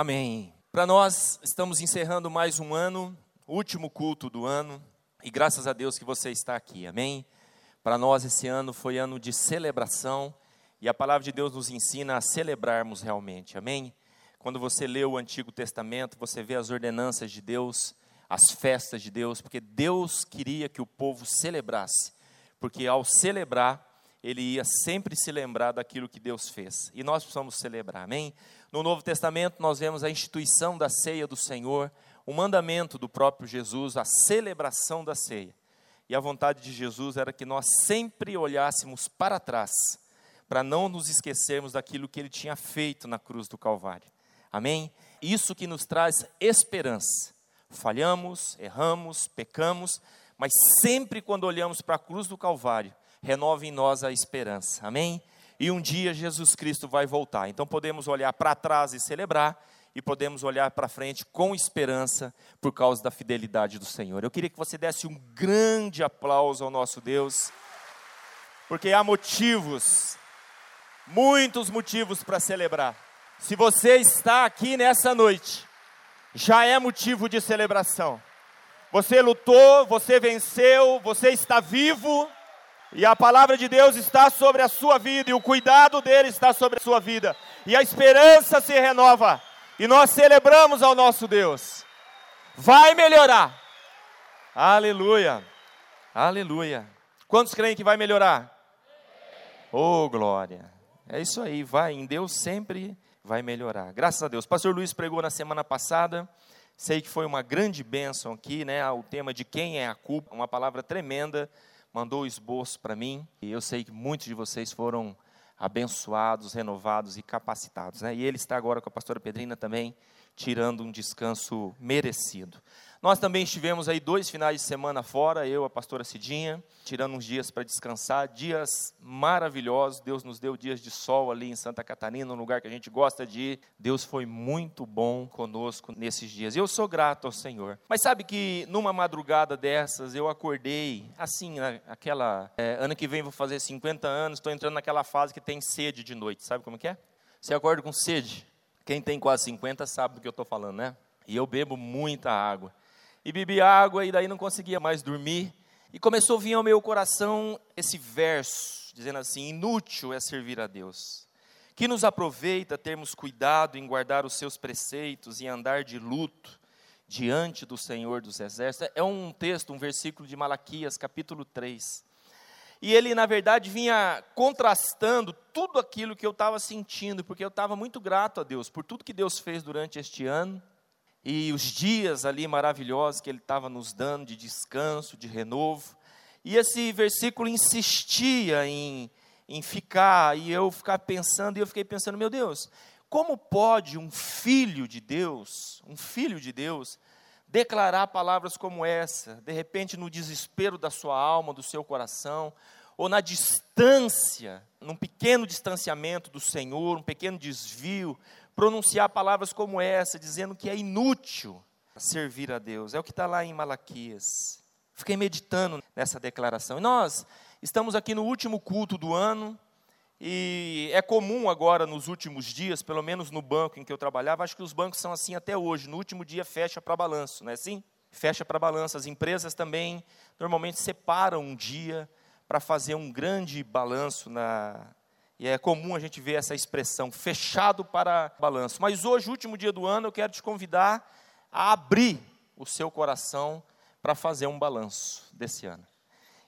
Amém. Para nós, estamos encerrando mais um ano, último culto do ano, e graças a Deus que você está aqui, amém? Para nós, esse ano foi ano de celebração, e a palavra de Deus nos ensina a celebrarmos realmente, amém? Quando você lê o Antigo Testamento, você vê as ordenanças de Deus, as festas de Deus, porque Deus queria que o povo celebrasse, porque ao celebrar, ele ia sempre se lembrar daquilo que Deus fez, e nós precisamos celebrar, amém? No Novo Testamento, nós vemos a instituição da ceia do Senhor, o mandamento do próprio Jesus, a celebração da ceia. E a vontade de Jesus era que nós sempre olhássemos para trás, para não nos esquecermos daquilo que ele tinha feito na cruz do Calvário. Amém? Isso que nos traz esperança. Falhamos, erramos, pecamos, mas sempre quando olhamos para a cruz do Calvário, renova em nós a esperança. Amém? E um dia Jesus Cristo vai voltar. Então podemos olhar para trás e celebrar, e podemos olhar para frente com esperança por causa da fidelidade do Senhor. Eu queria que você desse um grande aplauso ao nosso Deus, porque há motivos, muitos motivos para celebrar. Se você está aqui nessa noite, já é motivo de celebração. Você lutou, você venceu, você está vivo e a palavra de Deus está sobre a sua vida, e o cuidado dele está sobre a sua vida, e a esperança se renova, e nós celebramos ao nosso Deus. Vai melhorar. Aleluia. Aleluia. Quantos creem que vai melhorar? Oh, glória. É isso aí, vai, em Deus sempre vai melhorar. Graças a Deus. Pastor Luiz pregou na semana passada. Sei que foi uma grande bênção aqui, né? O tema de quem é a culpa, uma palavra tremenda mandou o esboço para mim, e eu sei que muitos de vocês foram abençoados, renovados e capacitados. Né? E ele está agora com a pastora Pedrina também, tirando um descanso merecido. Nós também estivemos aí dois finais de semana fora, eu, a pastora Cidinha, tirando uns dias para descansar, dias maravilhosos. Deus nos deu dias de sol ali em Santa Catarina, um lugar que a gente gosta de ir. Deus foi muito bom conosco nesses dias. Eu sou grato ao Senhor. Mas sabe que numa madrugada dessas eu acordei, assim, aquela. É, ano que vem vou fazer 50 anos, estou entrando naquela fase que tem sede de noite. Sabe como que é? Você acorda com sede. Quem tem quase 50 sabe do que eu estou falando, né? E eu bebo muita água e bebi água e daí não conseguia mais dormir. E começou a vir ao meu coração esse verso, dizendo assim: inútil é servir a Deus. Que nos aproveita termos cuidado em guardar os seus preceitos e andar de luto diante do Senhor dos Exércitos. É um texto, um versículo de Malaquias, capítulo 3. E ele, na verdade, vinha contrastando tudo aquilo que eu estava sentindo, porque eu estava muito grato a Deus por tudo que Deus fez durante este ano e os dias ali maravilhosos que ele estava nos dando de descanso, de renovo. E esse versículo insistia em, em ficar, e eu ficar pensando, e eu fiquei pensando, meu Deus, como pode um filho de Deus, um filho de Deus, declarar palavras como essa, de repente no desespero da sua alma, do seu coração, ou na distância, num pequeno distanciamento do Senhor, um pequeno desvio, pronunciar palavras como essa, dizendo que é inútil servir a Deus. É o que está lá em Malaquias. Fiquei meditando nessa declaração. E nós estamos aqui no último culto do ano, e é comum agora, nos últimos dias, pelo menos no banco em que eu trabalhava, acho que os bancos são assim até hoje. No último dia fecha para balanço, não é assim? Fecha para balanço. As empresas também normalmente separam um dia para fazer um grande balanço na, e é comum a gente ver essa expressão, fechado para balanço. Mas hoje, último dia do ano, eu quero te convidar a abrir o seu coração para fazer um balanço desse ano.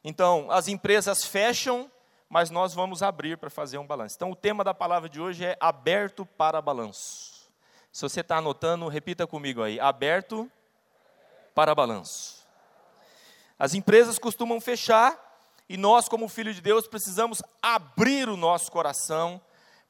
Então, as empresas fecham, mas nós vamos abrir para fazer um balanço. Então, o tema da palavra de hoje é aberto para balanço. Se você está anotando, repita comigo aí: aberto para balanço. As empresas costumam fechar e nós, como filho de Deus, precisamos abrir o nosso coração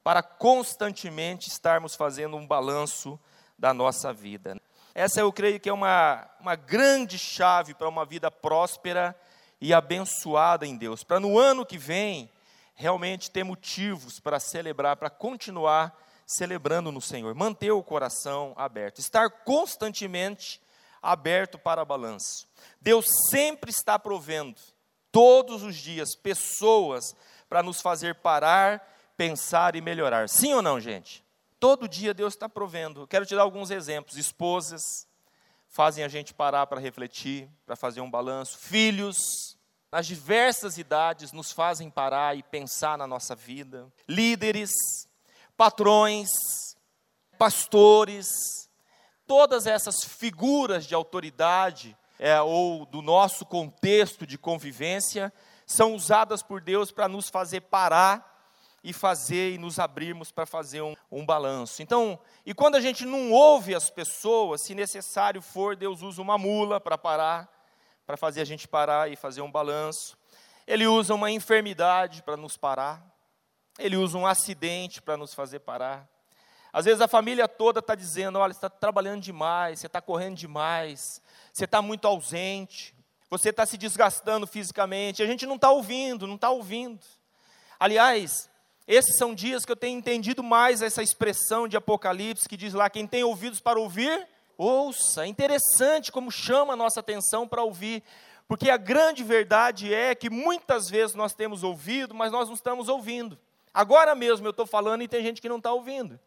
para constantemente estarmos fazendo um balanço da nossa vida. Essa eu creio que é uma, uma grande chave para uma vida próspera e abençoada em Deus. Para no ano que vem, realmente ter motivos para celebrar, para continuar celebrando no Senhor. Manter o coração aberto. Estar constantemente aberto para balanço. Deus sempre está provendo todos os dias pessoas para nos fazer parar, pensar e melhorar. Sim ou não, gente? Todo dia Deus está provendo. Quero te dar alguns exemplos. Esposas fazem a gente parar para refletir, para fazer um balanço. Filhos, nas diversas idades, nos fazem parar e pensar na nossa vida. Líderes, patrões, pastores, todas essas figuras de autoridade é, ou do nosso contexto de convivência são usadas por Deus para nos fazer parar e fazer e nos abrirmos para fazer um, um balanço. Então, e quando a gente não ouve as pessoas, se necessário for, Deus usa uma mula para parar, para fazer a gente parar e fazer um balanço. Ele usa uma enfermidade para nos parar. Ele usa um acidente para nos fazer parar. Às vezes a família toda está dizendo: olha, você está trabalhando demais, você está correndo demais, você está muito ausente, você está se desgastando fisicamente. A gente não está ouvindo, não está ouvindo. Aliás, esses são dias que eu tenho entendido mais essa expressão de Apocalipse que diz lá: quem tem ouvidos para ouvir, ouça. É interessante como chama a nossa atenção para ouvir, porque a grande verdade é que muitas vezes nós temos ouvido, mas nós não estamos ouvindo. Agora mesmo eu estou falando e tem gente que não está ouvindo.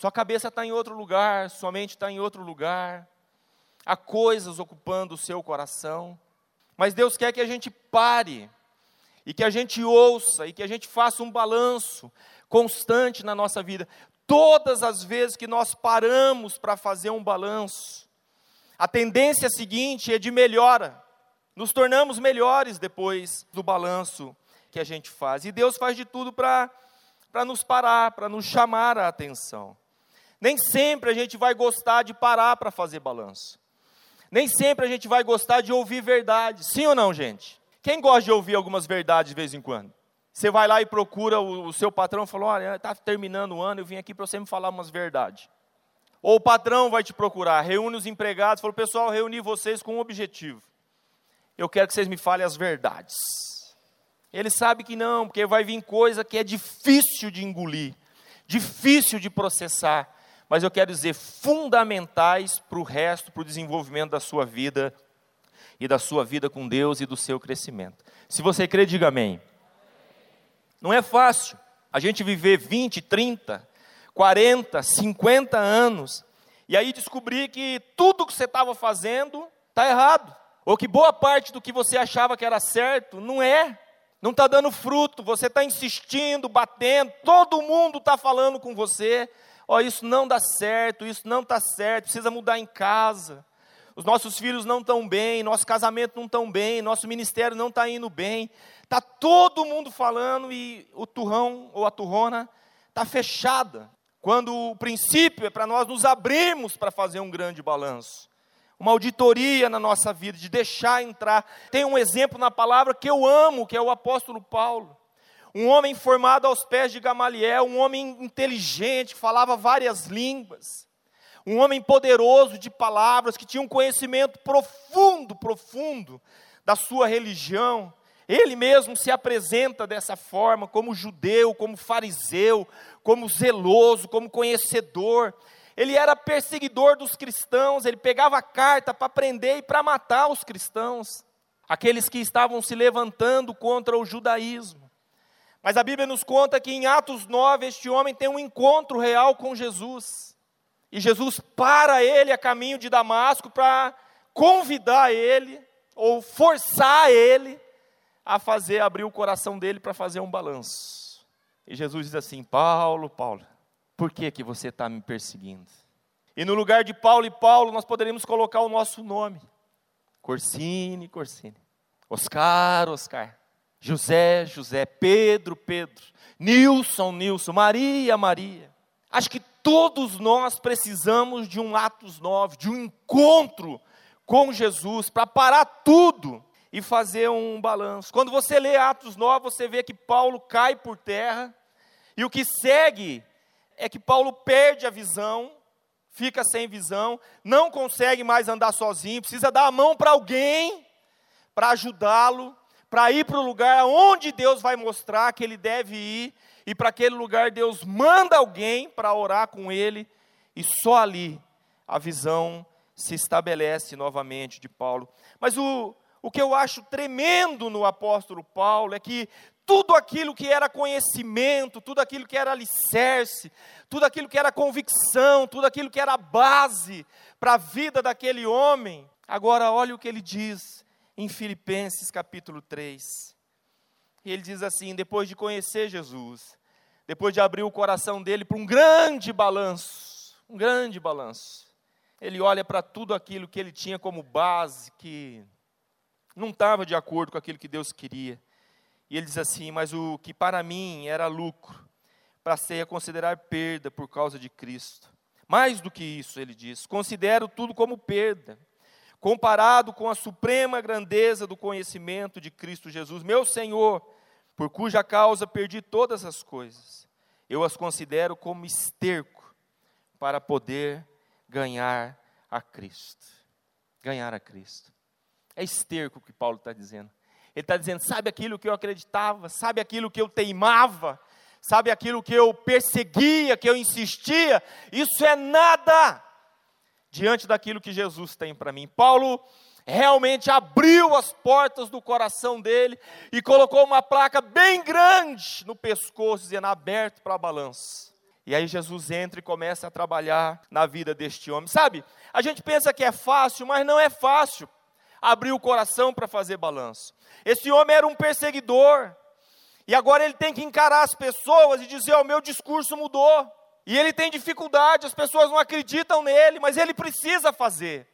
Sua cabeça está em outro lugar, sua mente está em outro lugar. Há coisas ocupando o seu coração. Mas Deus quer que a gente pare e que a gente ouça e que a gente faça um balanço constante na nossa vida. Todas as vezes que nós paramos para fazer um balanço, a tendência seguinte é de melhora. Nos tornamos melhores depois do balanço que a gente faz. E Deus faz de tudo para nos parar, para nos chamar a atenção. Nem sempre a gente vai gostar de parar para fazer balanço. Nem sempre a gente vai gostar de ouvir verdade. Sim ou não, gente? Quem gosta de ouvir algumas verdades de vez em quando? Você vai lá e procura o, o seu patrão e fala: Olha, está terminando o ano, eu vim aqui para você me falar umas verdades. Ou o patrão vai te procurar, reúne os empregados, fala: Pessoal, reuni vocês com um objetivo. Eu quero que vocês me falem as verdades. Ele sabe que não, porque vai vir coisa que é difícil de engolir, difícil de processar, mas eu quero dizer fundamentais para o resto, para o desenvolvimento da sua vida e da sua vida com Deus e do seu crescimento. Se você crê, diga amém. Não é fácil a gente viver 20, 30, 40, 50 anos e aí descobrir que tudo que você estava fazendo está errado, ou que boa parte do que você achava que era certo não é, não está dando fruto, você está insistindo, batendo, todo mundo está falando com você, ó, oh, isso não dá certo, isso não está certo, precisa mudar em casa, os nossos filhos não estão bem, nosso casamento não está bem, nosso ministério não está indo bem. Está todo mundo falando e o turrão ou a turrona está fechada. Quando o princípio é para nós nos abrirmos para fazer um grande balanço. Uma auditoria na nossa vida, de deixar entrar. Tem um exemplo na palavra que eu amo, que é o apóstolo Paulo. Um homem formado aos pés de Gamaliel, um homem inteligente, que falava várias línguas um homem poderoso de palavras, que tinha um conhecimento profundo, profundo da sua religião. Ele mesmo se apresenta dessa forma, como judeu, como fariseu, como zeloso, como conhecedor. Ele era perseguidor dos cristãos, ele pegava a carta para prender e para matar os cristãos, aqueles que estavam se levantando contra o judaísmo. Mas a Bíblia nos conta que em Atos 9 este homem tem um encontro real com Jesus. E Jesus para ele a caminho de Damasco para convidar ele, ou forçar ele, a fazer, abrir o coração dele para fazer um balanço. E Jesus diz assim: Paulo, Paulo, por que, que você está me perseguindo? E no lugar de Paulo e Paulo, nós poderíamos colocar o nosso nome: Corsine, Corsine, Oscar, Oscar, José, José, Pedro, Pedro, Nilson, Nilson, Maria, Maria. Acho que todos nós precisamos de um Atos 9, de um encontro com Jesus, para parar tudo e fazer um balanço. Quando você lê Atos 9, você vê que Paulo cai por terra, e o que segue é que Paulo perde a visão, fica sem visão, não consegue mais andar sozinho, precisa dar a mão para alguém para ajudá-lo, para ir para o lugar onde Deus vai mostrar que ele deve ir, e para aquele lugar Deus manda alguém para orar com ele, e só ali a visão se estabelece novamente de Paulo. Mas o, O que eu acho tremendo no apóstolo Paulo é que tudo aquilo que era conhecimento, tudo aquilo que era alicerce, tudo aquilo que era convicção, tudo aquilo que era base para a vida daquele homem, agora olha o que ele diz em Filipenses capítulo 3. E ele diz assim: depois de conhecer Jesus, depois de abrir o coração dele para um grande balanço, um grande balanço, ele olha para tudo aquilo que ele tinha como base, que não estava de acordo com aquilo que Deus queria. E ele diz assim: Mas o que para mim era lucro, passei a considerar perda por causa de Cristo. Mais do que isso, ele diz: Considero tudo como perda, comparado com a suprema grandeza do conhecimento de Cristo Jesus, meu Senhor, por cuja causa perdi todas as coisas. Eu as considero como esterco para poder ganhar a Cristo. Ganhar a Cristo. É esterco que Paulo está dizendo. Ele está dizendo: sabe aquilo que eu acreditava, sabe aquilo que eu teimava, sabe aquilo que eu perseguia, que eu insistia, isso é nada diante daquilo que Jesus tem para mim. Paulo realmente abriu as portas do coração dele e colocou uma placa bem grande no pescoço, dizendo aberto para a balança. E aí Jesus entra e começa a trabalhar na vida deste homem. Sabe, a gente pensa que é fácil, mas não é fácil abrir o coração para fazer balanço. Esse homem era um perseguidor, e agora ele tem que encarar as pessoas e dizer: O oh, meu discurso mudou. E ele tem dificuldade, as pessoas não acreditam nele, mas ele precisa fazer,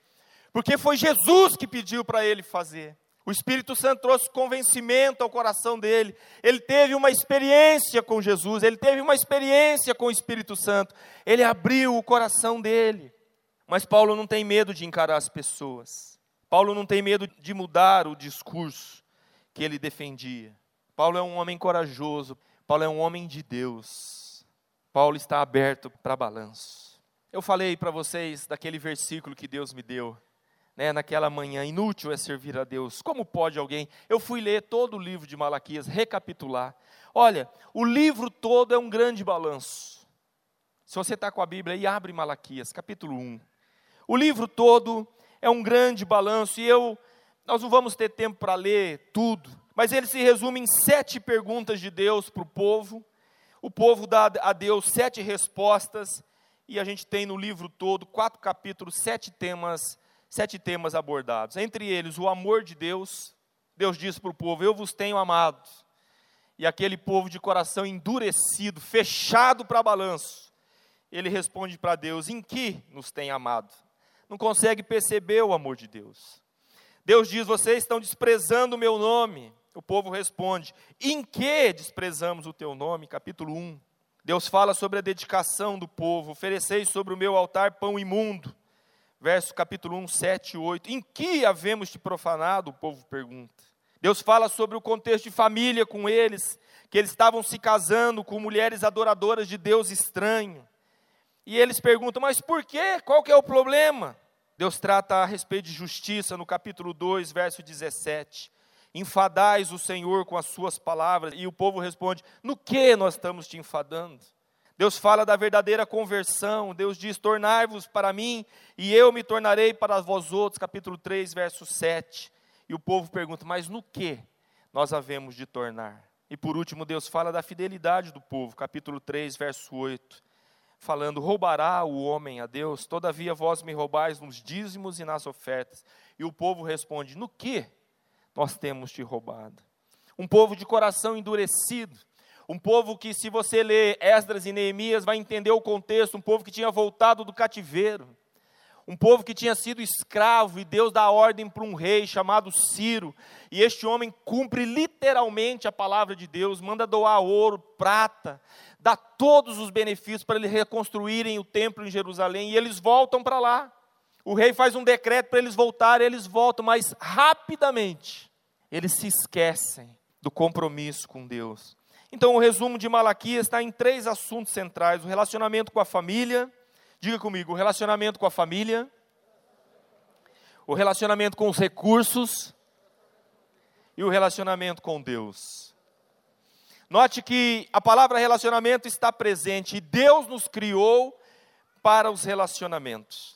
porque foi Jesus que pediu para ele fazer. O Espírito Santo trouxe convencimento ao coração dele. Ele teve uma experiência com Jesus, ele teve uma experiência com o Espírito Santo. Ele abriu o coração dele. Mas Paulo não tem medo de encarar as pessoas. Paulo não tem medo de mudar o discurso que ele defendia. Paulo é um homem corajoso, Paulo é um homem de Deus. Paulo está aberto para balanço. Eu falei para vocês daquele versículo que Deus me deu, né, naquela manhã, inútil é servir a Deus. Como pode alguém? Eu fui ler todo o livro de Malaquias, recapitular. Olha, o livro todo é um grande balanço. Se você está com a Bíblia aí, abre Malaquias, capítulo 1. O livro todo é um grande balanço, e eu nós não vamos ter tempo para ler tudo, mas ele se resume em sete perguntas de Deus para o povo. O povo dá a Deus sete respostas, e a gente tem no livro todo, quatro capítulos, sete temas, sete temas abordados. Entre eles, o amor de Deus. Deus diz para o povo: Eu vos tenho amado. E aquele povo de coração endurecido, fechado para balanço, ele responde para Deus: Em que nos tem amado? Não consegue perceber o amor de Deus. Deus diz: Vocês estão desprezando o meu nome. O povo responde: Em que desprezamos o teu nome? Capítulo 1. Deus fala sobre a dedicação do povo: Ofereceis sobre o meu altar pão imundo. Verso capítulo 1, 7 e 8. Em que havemos te profanado? O povo pergunta. Deus fala sobre o contexto de família com eles, que eles estavam se casando com mulheres adoradoras de Deus estranho. E eles perguntam: Mas por quê? Qual que é o problema? Deus trata a respeito de justiça no capítulo 2, verso 17. Enfadais o Senhor com as suas palavras. E o povo responde: No que nós estamos te enfadando? Deus fala da verdadeira conversão. Deus diz: Tornai-vos para mim, e eu me tornarei para vós outros. Capítulo 3, verso 7. E o povo pergunta: Mas no que nós havemos de tornar? E por último, Deus fala da fidelidade do povo. Capítulo 3, verso 8 falando: roubará o homem a Deus? Todavia vós me roubais nos dízimos e nas ofertas. E o povo responde: No que nós temos te roubado? Um povo de coração endurecido, um povo que, se você ler Esdras e Neemias, vai entender o contexto, um povo que tinha voltado do cativeiro, um povo que tinha sido escravo, e Deus dá ordem para um rei chamado Ciro, e este homem cumpre literalmente a palavra de Deus, manda doar ouro, prata, dá todos os benefícios para eles reconstruírem o templo em Jerusalém, e eles voltam para lá. O rei faz um decreto para eles voltarem, eles voltam, mas rapidamente eles se esquecem do compromisso com Deus. Então, o resumo de Malaquias está em três assuntos centrais: o relacionamento com a família, diga comigo, o relacionamento com a família, o relacionamento com os recursos e o relacionamento com Deus. Note que a palavra relacionamento está presente e Deus nos criou para os relacionamentos.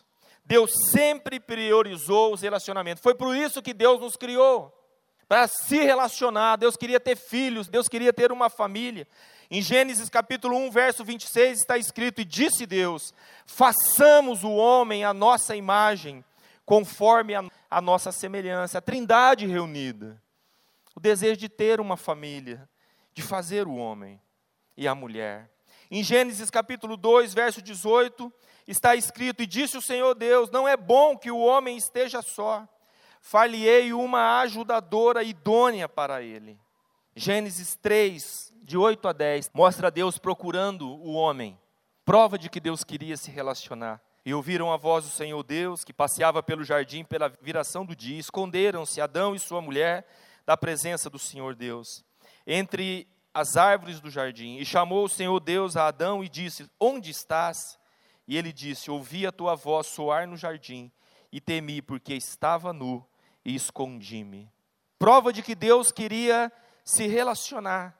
Deus sempre priorizou os relacionamentos. Foi por isso que Deus nos criou para se relacionar. Deus queria ter filhos, Deus queria ter uma família. Em Gênesis capítulo 1, verso 26 está escrito: E disse Deus: Façamos o homem à nossa imagem, conforme a, a nossa semelhança. A trindade reunida. O desejo de ter uma família, de fazer o homem e a mulher. Em Gênesis capítulo 2, verso 18, está escrito: E disse o Senhor Deus: Não é bom que o homem esteja só far-lhe-ei uma ajudadora idônea para ele. Gênesis 3, de 8 a 10, mostra Deus procurando o homem, prova de que Deus queria se relacionar. E ouviram a voz do Senhor Deus, que passeava pelo jardim pela viração do dia. Esconderam-se Adão e sua mulher da presença do Senhor Deus, entre as árvores do jardim. E chamou o Senhor Deus a Adão e disse: Onde estás? E ele disse: Ouvi a tua voz soar no jardim, e temi, porque estava nu e escondi-me. Prova de que Deus queria se relacionar.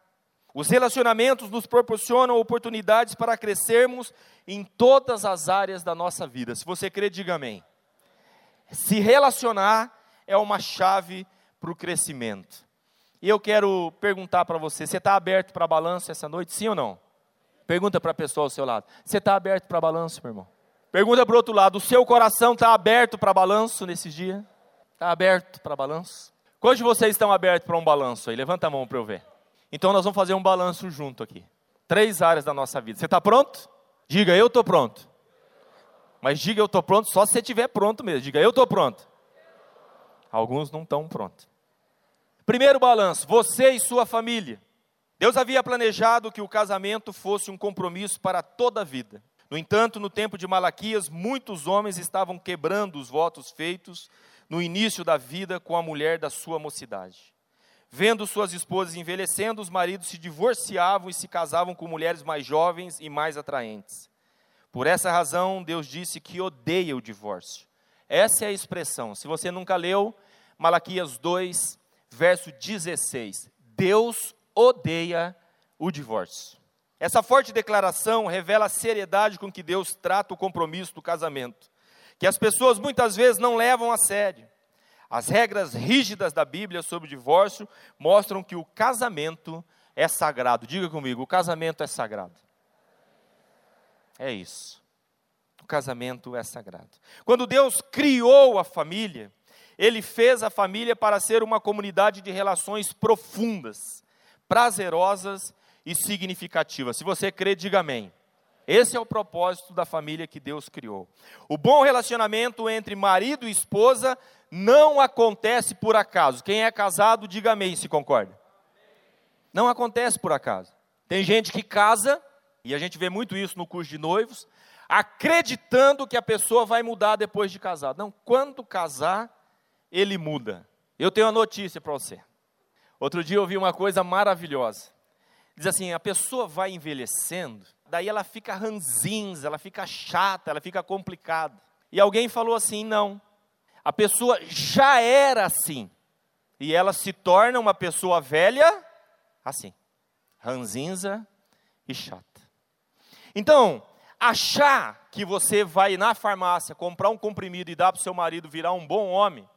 Os relacionamentos nos proporcionam oportunidades para crescermos em todas as áreas da nossa vida. Se você crê, diga amém. Se relacionar é uma chave para o crescimento. E eu quero perguntar para você: você está aberto para balanço essa noite, sim ou não? Pergunta para a pessoa ao seu lado: você está aberto para balanço, meu irmão? Pergunta para o outro lado: o seu coração está aberto para balanço nesses dias? Está aberto para balanço? Quantos de vocês estão abertos para um balanço aí? Levanta a mão para eu ver. Então nós vamos fazer um balanço junto aqui. Três áreas da nossa vida. Você está pronto? Diga, eu estou pronto. Mas diga, eu estou pronto só se você estiver pronto mesmo. Diga, eu estou pronto. Alguns não estão prontos. Primeiro balanço, você e sua família. Deus havia planejado que o casamento fosse um compromisso para toda a vida. No entanto, no tempo de Malaquias, muitos homens estavam quebrando os votos feitos no início da vida com a mulher da sua mocidade. Vendo suas esposas envelhecendo, os maridos se divorciavam e se casavam com mulheres mais jovens e mais atraentes. Por essa razão, Deus disse que odeia o divórcio. Essa é a expressão. Se você nunca leu, Malaquias 2, verso 16. Deus odeia o divórcio. Essa forte declaração revela a seriedade com que Deus trata o compromisso do casamento que as pessoas muitas vezes não levam a sério. As regras rígidas da Bíblia sobre o divórcio mostram que o casamento é sagrado. Diga comigo, o casamento é sagrado. É isso. O casamento é sagrado. Quando Deus criou a família, Ele fez a família para ser uma comunidade de relações profundas, prazerosas e significativas. Se você crê, diga amém. Esse é o propósito da família que Deus criou. O bom relacionamento entre marido e esposa não acontece por acaso. Quem é casado, diga amém se concorda. Não acontece por acaso. Tem gente que casa, e a gente vê muito isso no curso de noivos, acreditando que a pessoa vai mudar depois de casar. Não, quando casar, ele muda. Eu tenho uma notícia para você. Outro dia eu vi uma coisa maravilhosa. Diz assim: a pessoa vai envelhecendo daí ela fica ranzinza, ela fica chata, ela fica complicada. E alguém falou assim: não, a pessoa já era assim, e ela se torna uma pessoa velha assim, ranzinza e chata. Então, achar que você vai na farmácia comprar um comprimido e dar para o seu marido virar um bom homem,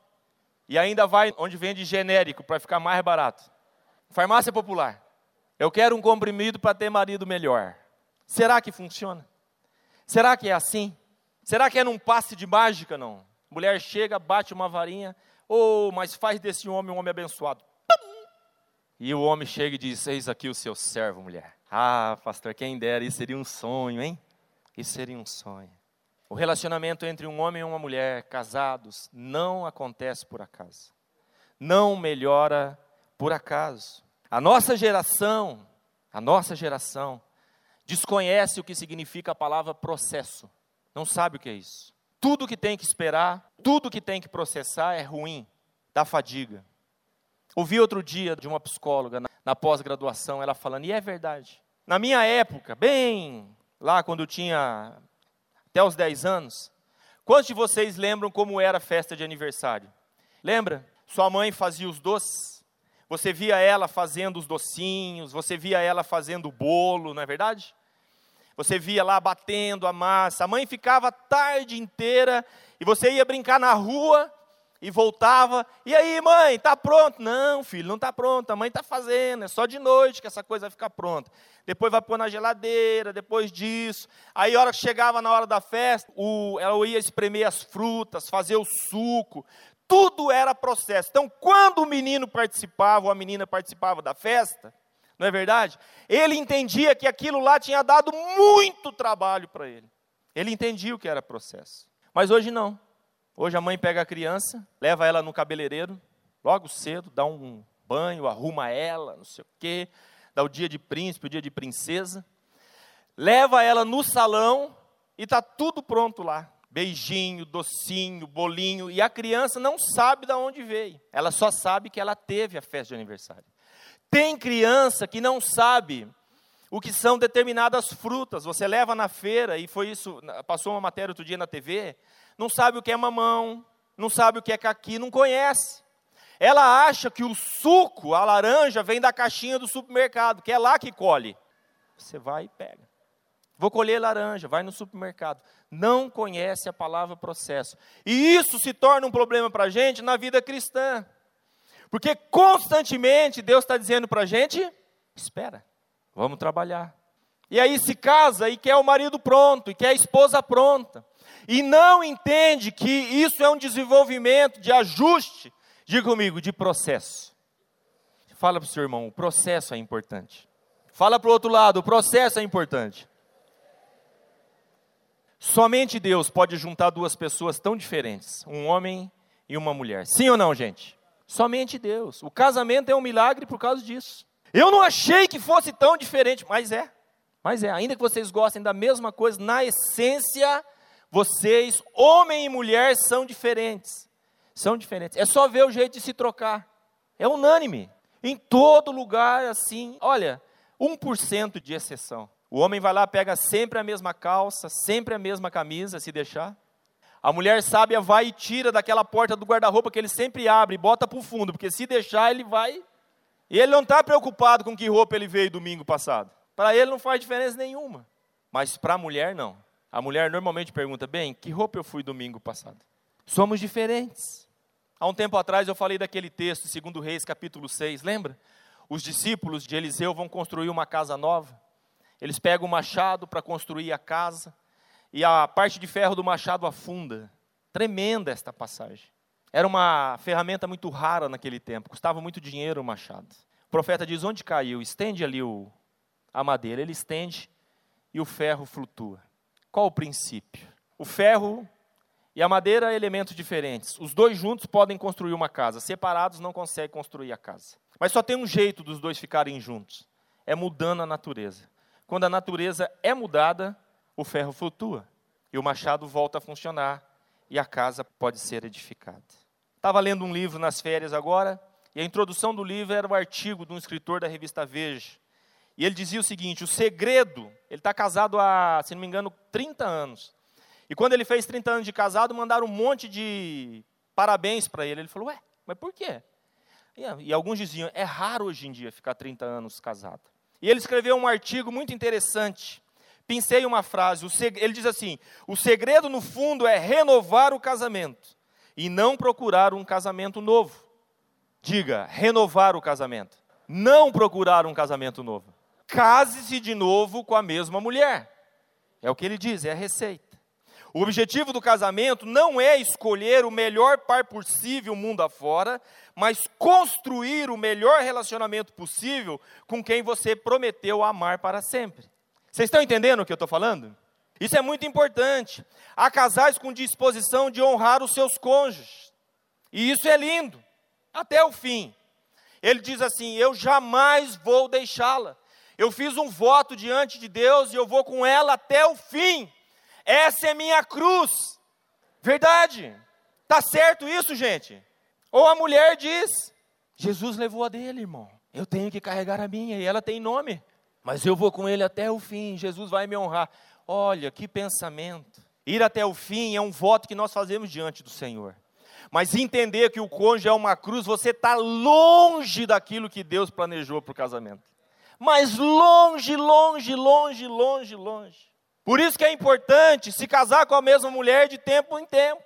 e ainda vai onde vende genérico para ficar mais barato. Farmácia popular. Eu quero um comprimido para ter marido melhor. Será que funciona? Será que é assim? Será que é num passe de mágica, não? Mulher chega, bate uma varinha, oh, mas faz desse homem um homem abençoado. E o homem chega e diz: Eis aqui o seu servo, mulher. Ah, pastor, quem dera, isso seria um sonho, hein? Isso seria um sonho. O relacionamento entre um homem e uma mulher, casados, não acontece por acaso. Não melhora por acaso. A nossa geração, a nossa geração, desconhece o que significa a palavra processo, não sabe o que é isso. Tudo que tem que esperar, tudo que tem que processar é ruim, dá fadiga. Ouvi outro dia de uma psicóloga na, na pós-graduação, ela falando, e é verdade. Na minha época, bem lá quando eu tinha até os 10 anos, quantos de vocês lembram como era a festa de aniversário? Lembra? Sua mãe fazia os doces, você via ela fazendo os docinhos, você via ela fazendo o bolo, não é verdade? Você via lá batendo a massa. A mãe ficava a tarde inteira e você ia brincar na rua e voltava. E aí, mãe, tá pronto? Não, filho, não está pronto. A mãe está fazendo. É só de noite que essa coisa vai ficar pronta. Depois vai pôr na geladeira, depois disso. Aí, a hora que chegava na hora da festa, o, ela ia espremer as frutas, fazer o suco. Tudo era processo. Então, quando o menino participava ou a menina participava da festa, não é verdade? Ele entendia que aquilo lá tinha dado muito trabalho para ele. Ele entendia o que era processo. Mas hoje não. Hoje a mãe pega a criança, leva ela no cabeleireiro, logo cedo, dá um banho, arruma ela, não sei o quê, dá o dia de príncipe, o dia de princesa, leva ela no salão e está tudo pronto lá. Beijinho, docinho, bolinho, e a criança não sabe de onde veio. Ela só sabe que ela teve a festa de aniversário. Tem criança que não sabe o que são determinadas frutas. Você leva na feira, e foi isso, passou uma matéria outro dia na TV, não sabe o que é mamão, não sabe o que é caqui, não conhece. Ela acha que o suco, a laranja, vem da caixinha do supermercado, que é lá que colhe. Você vai e pega. Vou colher laranja, vai no supermercado. Não conhece a palavra processo. E isso se torna um problema para a gente na vida cristã. Porque constantemente Deus está dizendo para a gente: espera, vamos trabalhar. E aí se casa e quer o marido pronto, e quer a esposa pronta. E não entende que isso é um desenvolvimento de ajuste, diga comigo, de processo. Fala para o seu irmão, o processo é importante. Fala para o outro lado, o processo é importante. Somente Deus pode juntar duas pessoas tão diferentes, um homem e uma mulher. Sim ou não, gente? Somente Deus. O casamento é um milagre por causa disso. Eu não achei que fosse tão diferente, mas é. Mas é, ainda que vocês gostem da mesma coisa, na essência, vocês, homem e mulher, são diferentes. São diferentes. É só ver o jeito de se trocar. É unânime. Em todo lugar, assim, olha, 1% de exceção. O homem vai lá, pega sempre a mesma calça, sempre a mesma camisa, se deixar. A mulher sábia vai e tira daquela porta do guarda-roupa que ele sempre abre e bota para o fundo, porque se deixar ele vai. E ele não está preocupado com que roupa ele veio domingo passado. Para ele não faz diferença nenhuma. Mas para a mulher não. A mulher normalmente pergunta: bem, que roupa eu fui domingo passado? Somos diferentes. Há um tempo atrás eu falei daquele texto, segundo Reis, capítulo 6, lembra? Os discípulos de Eliseu vão construir uma casa nova. Eles pegam o machado para construir a casa e a parte de ferro do machado afunda. Tremenda esta passagem. Era uma ferramenta muito rara naquele tempo, custava muito dinheiro o machado. O profeta diz: onde caiu? Estende ali o, a madeira. Ele estende e o ferro flutua. Qual o princípio? O ferro e a madeira elementos diferentes. Os dois juntos podem construir uma casa, separados não conseguem construir a casa. Mas só tem um jeito dos dois ficarem juntos: é mudando a natureza. Quando a natureza é mudada, o ferro flutua e o machado volta a funcionar e a casa pode ser edificada. Estava lendo um livro nas férias agora e a introdução do livro era um artigo de um escritor da revista Veja. E ele dizia o seguinte: o segredo, ele está casado há, se não me engano, 30 anos. E quando ele fez 30 anos de casado, mandaram um monte de parabéns para ele. Ele falou: Ué, mas por quê? E, alguns diziam: É raro hoje em dia ficar 30 anos casado. E ele escreveu um artigo muito interessante Pincei uma frase, ele diz assim: o segredo no fundo é renovar o casamento e não procurar um casamento novo. Diga, renovar o casamento, não procurar um casamento novo. Case-se de novo com a mesma mulher. É o que ele diz, é a receita. O objetivo do casamento não é escolher o melhor par possível mundo afora, mas construir o melhor relacionamento possível com quem você prometeu amar para sempre. Vocês estão entendendo o que eu estou falando? Isso é muito importante. Há casais com disposição de honrar os seus cônjuges. E isso é lindo, até o fim. Ele diz assim: Eu jamais vou deixá-la. Eu fiz um voto diante de Deus e eu vou com ela até o fim. Essa é minha cruz. Verdade. Tá certo isso, gente? Ou a mulher diz: Jesus levou a dele, irmão. Eu tenho que carregar a minha e ela tem nome mas eu vou com ele até o fim, Jesus vai me honrar. Olha, que pensamento. Ir até o fim é um voto que nós fazemos diante do Senhor. Mas entender que o cônjuge é uma cruz, você está longe daquilo que Deus planejou para o casamento. Mas longe, longe, longe, longe, longe. Por isso que é importante se casar com a mesma mulher de tempo em tempo.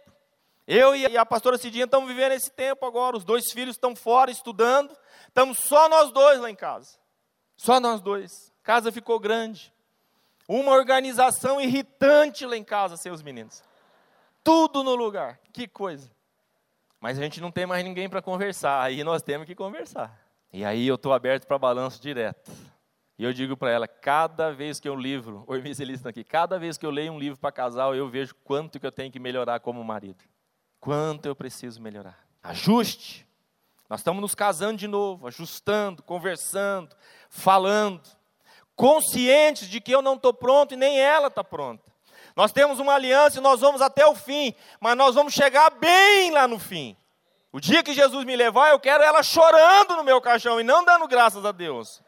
Eu e a pastora Cidinha estamos vivendo esse tempo agora. Os dois filhos estão fora estudando. Estamos só nós dois lá em casa. Só nós dois. A casa ficou grande. Uma organização irritante lá em casa, seus meninos. Tudo no lugar. Que coisa. Mas a gente não tem mais ninguém para conversar. Aí nós temos que conversar. E aí eu estou aberto para balanço direto. E eu digo para ela, cada vez que eu livro, o está aqui, cada vez que eu leio um livro para casal, eu vejo quanto que eu tenho que melhorar como marido. Quanto eu preciso melhorar. Ajuste. Nós estamos nos casando de novo, ajustando, conversando, falando, conscientes de que eu não estou pronto e nem ela está pronta. Nós temos uma aliança e nós vamos até o fim, mas nós vamos chegar bem lá no fim. O dia que Jesus me levar, eu quero ela chorando no meu caixão e não dando graças a Deus.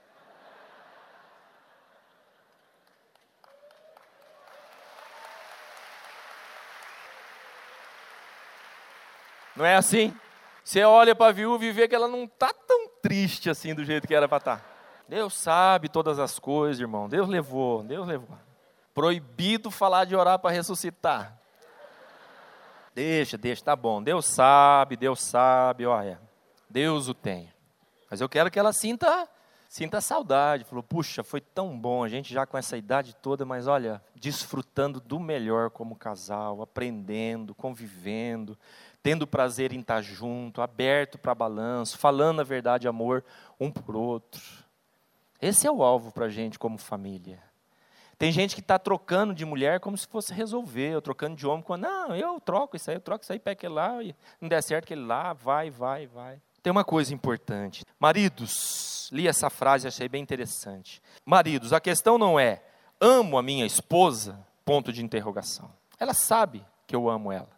Não é assim? Você olha para a viúva e vê que ela não está tão triste assim do jeito que era para estar. Tá. Deus sabe todas as coisas, irmão. Deus levou, Deus levou. Proibido falar de orar para ressuscitar. Deixa, deixa, tá bom. Deus sabe, Deus sabe, olha. Deus o tem. Mas eu quero que ela sinta sinta saudade. Falou, puxa, foi tão bom a gente já com essa idade toda, mas olha, desfrutando do melhor como casal, aprendendo, convivendo, tendo prazer em estar junto, aberto para balanço, falando a verdade, amor um por outro. Esse é o alvo para a gente como família. Tem gente que está trocando de mulher como se fosse resolver, ou trocando de homem, quando, não, eu troco isso aí, eu troco isso aí, pega aquele lá, e não der certo aquele lá, vai, vai, vai. Tem uma coisa importante. Maridos, li essa frase, achei bem interessante. Maridos, a questão não é, amo a minha esposa, ponto de interrogação. Ela sabe que eu amo ela.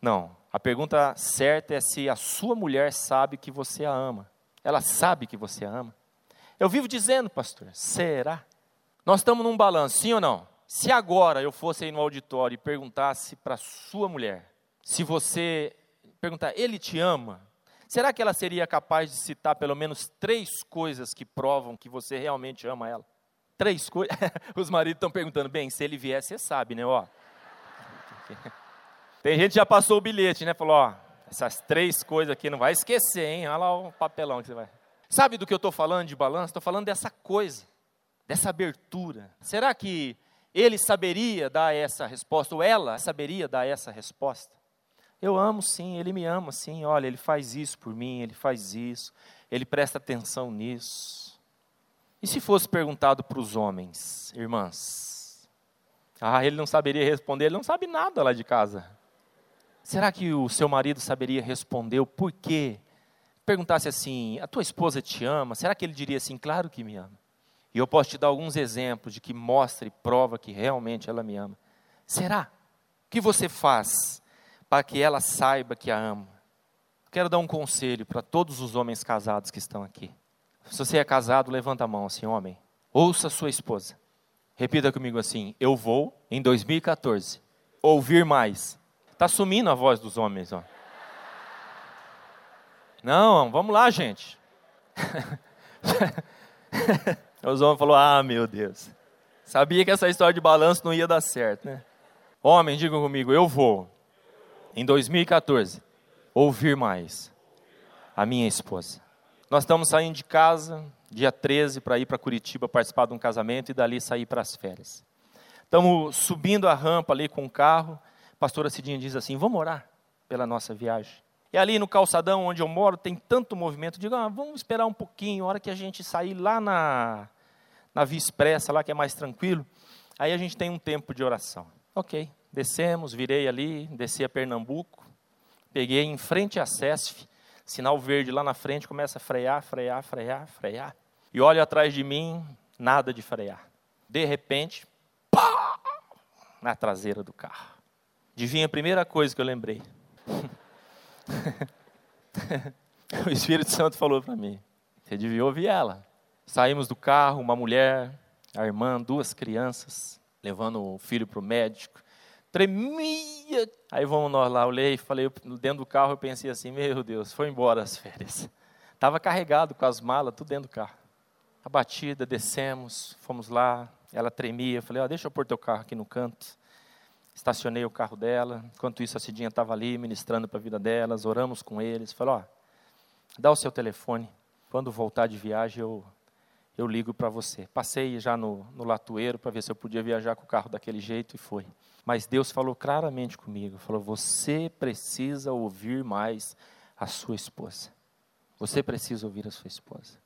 Não, a pergunta certa é se a sua mulher sabe que você a ama. Ela sabe que você a ama. Eu vivo dizendo, pastor, será? Nós estamos num balanço, sim ou não? Se agora eu fosse aí no auditório e perguntasse para sua mulher, se você perguntar, ele te ama? Será que ela seria capaz de citar pelo menos três coisas que provam que você realmente ama ela? Três coisas. Os maridos estão perguntando, bem, se ele vier, você sabe, né? Ó. Tem gente que já passou o bilhete, né? Falou, ó, essas três coisas aqui não vai esquecer, hein? Olha lá o papelão que você vai. Sabe do que eu estou falando de balanço? Estou falando dessa coisa, dessa abertura. Será que ele saberia dar essa resposta, ou ela saberia dar essa resposta? Eu amo sim, ele me ama sim. Olha, ele faz isso por mim, ele faz isso, ele presta atenção nisso. E se fosse perguntado para os homens, irmãs? Ah, ele não saberia responder, ele não sabe nada lá de casa. Será que o seu marido saberia responder o porquê? Perguntasse assim: a tua esposa te ama? Será que ele diria assim: claro que me ama? E eu posso te dar alguns exemplos de que mostra e prova que realmente ela me ama. Será? O que você faz para que ela saiba que a ama? Quero dar um conselho para todos os homens casados que estão aqui. Se você é casado, levanta a mão assim, homem. Ouça sua esposa. Repita comigo assim: Eu vou, em 2014, ouvir mais Está sumindo a voz dos homens. Ó. Não, vamos lá, gente. Os homens falaram: Ah, meu Deus. Sabia que essa história de balanço não ia dar certo, né? Homem, digam comigo: Eu vou, em 2014, ouvir mais a minha esposa. Nós estamos saindo de casa, dia 13, para ir para Curitiba participar de um casamento e dali sair para as férias. Estamos subindo a rampa ali com o carro pastora Cidinha diz assim: vamos orar pela nossa viagem. E ali no calçadão onde eu moro tem tanto movimento. Digo, ah, vamos esperar um pouquinho, a hora que a gente sair lá na, na Via Expressa, lá que é mais tranquilo, aí a gente tem um tempo de oração. Ok, descemos, virei ali, desci a Pernambuco, peguei em frente à SESF, sinal verde lá na frente, começa a frear, frear, frear, frear. E olho atrás de mim, nada de frear. De repente, pá, na traseira do carro. Adivinha a primeira coisa que eu lembrei? o Espírito Santo falou para mim: você devia ouvir ela. Saímos do carro, uma mulher, a irmã, duas crianças, levando o filho para o médico. Tremia. Aí vamos nós lá, olhei e falei, dentro do carro eu pensei assim: meu Deus, foi embora as férias. Estava carregado com as malas, tudo dentro do carro. abatida, descemos, fomos lá, ela tremia, eu falei, oh, deixa eu pôr teu carro aqui no canto. Estacionei o carro dela, enquanto isso a Cidinha estava ali ministrando para a vida delas, oramos com eles, falei, ó, oh, dá o seu telefone, quando voltar de viagem eu, eu ligo para você. Passei já no, no latoeiro para ver se eu podia viajar com o carro daquele jeito e foi. Mas Deus falou claramente comigo, falou, você precisa ouvir mais a sua esposa. Você precisa ouvir a sua esposa.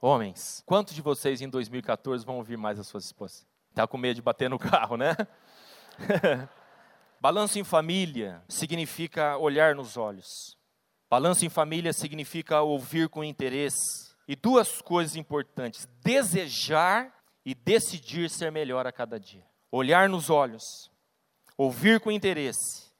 Homens, quantos de vocês em 2014 vão ouvir mais as suas esposas? Está com medo de bater no carro, né? Balanço em família significa olhar nos olhos. Balanço em família significa ouvir com interesse. E duas coisas importantes: desejar e decidir ser melhor a cada dia. Olhar nos olhos, ouvir com interesse,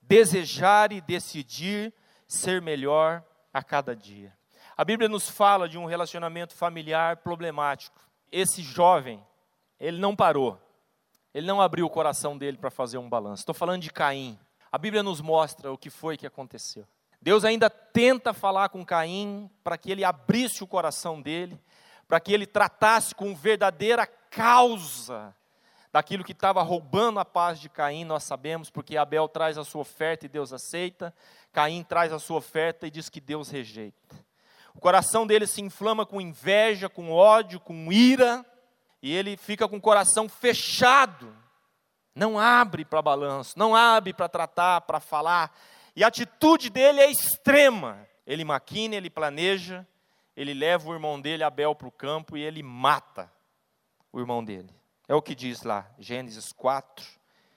desejar e decidir ser melhor a cada dia. A Bíblia nos fala de um relacionamento familiar problemático. Esse jovem, ele não parou. Ele não abriu o coração dele para fazer um balanço. Estou falando de Caim. A Bíblia nos mostra o que foi que aconteceu. Deus ainda tenta falar com Caim para que ele abrisse o coração dele, para que ele tratasse com verdadeira causa daquilo que estava roubando a paz de Caim, nós sabemos, porque Abel traz a sua oferta e Deus aceita, Caim traz a sua oferta e diz que Deus rejeita. O coração dele se inflama com inveja, com ódio, com ira, e ele fica com o coração fechado. Não abre para balanço, não abre para tratar, para falar. E a atitude dele é extrema. Ele maquina, ele planeja, ele leva o irmão dele, Abel, para o campo e ele mata o irmão dele. É o que diz lá, Gênesis 4,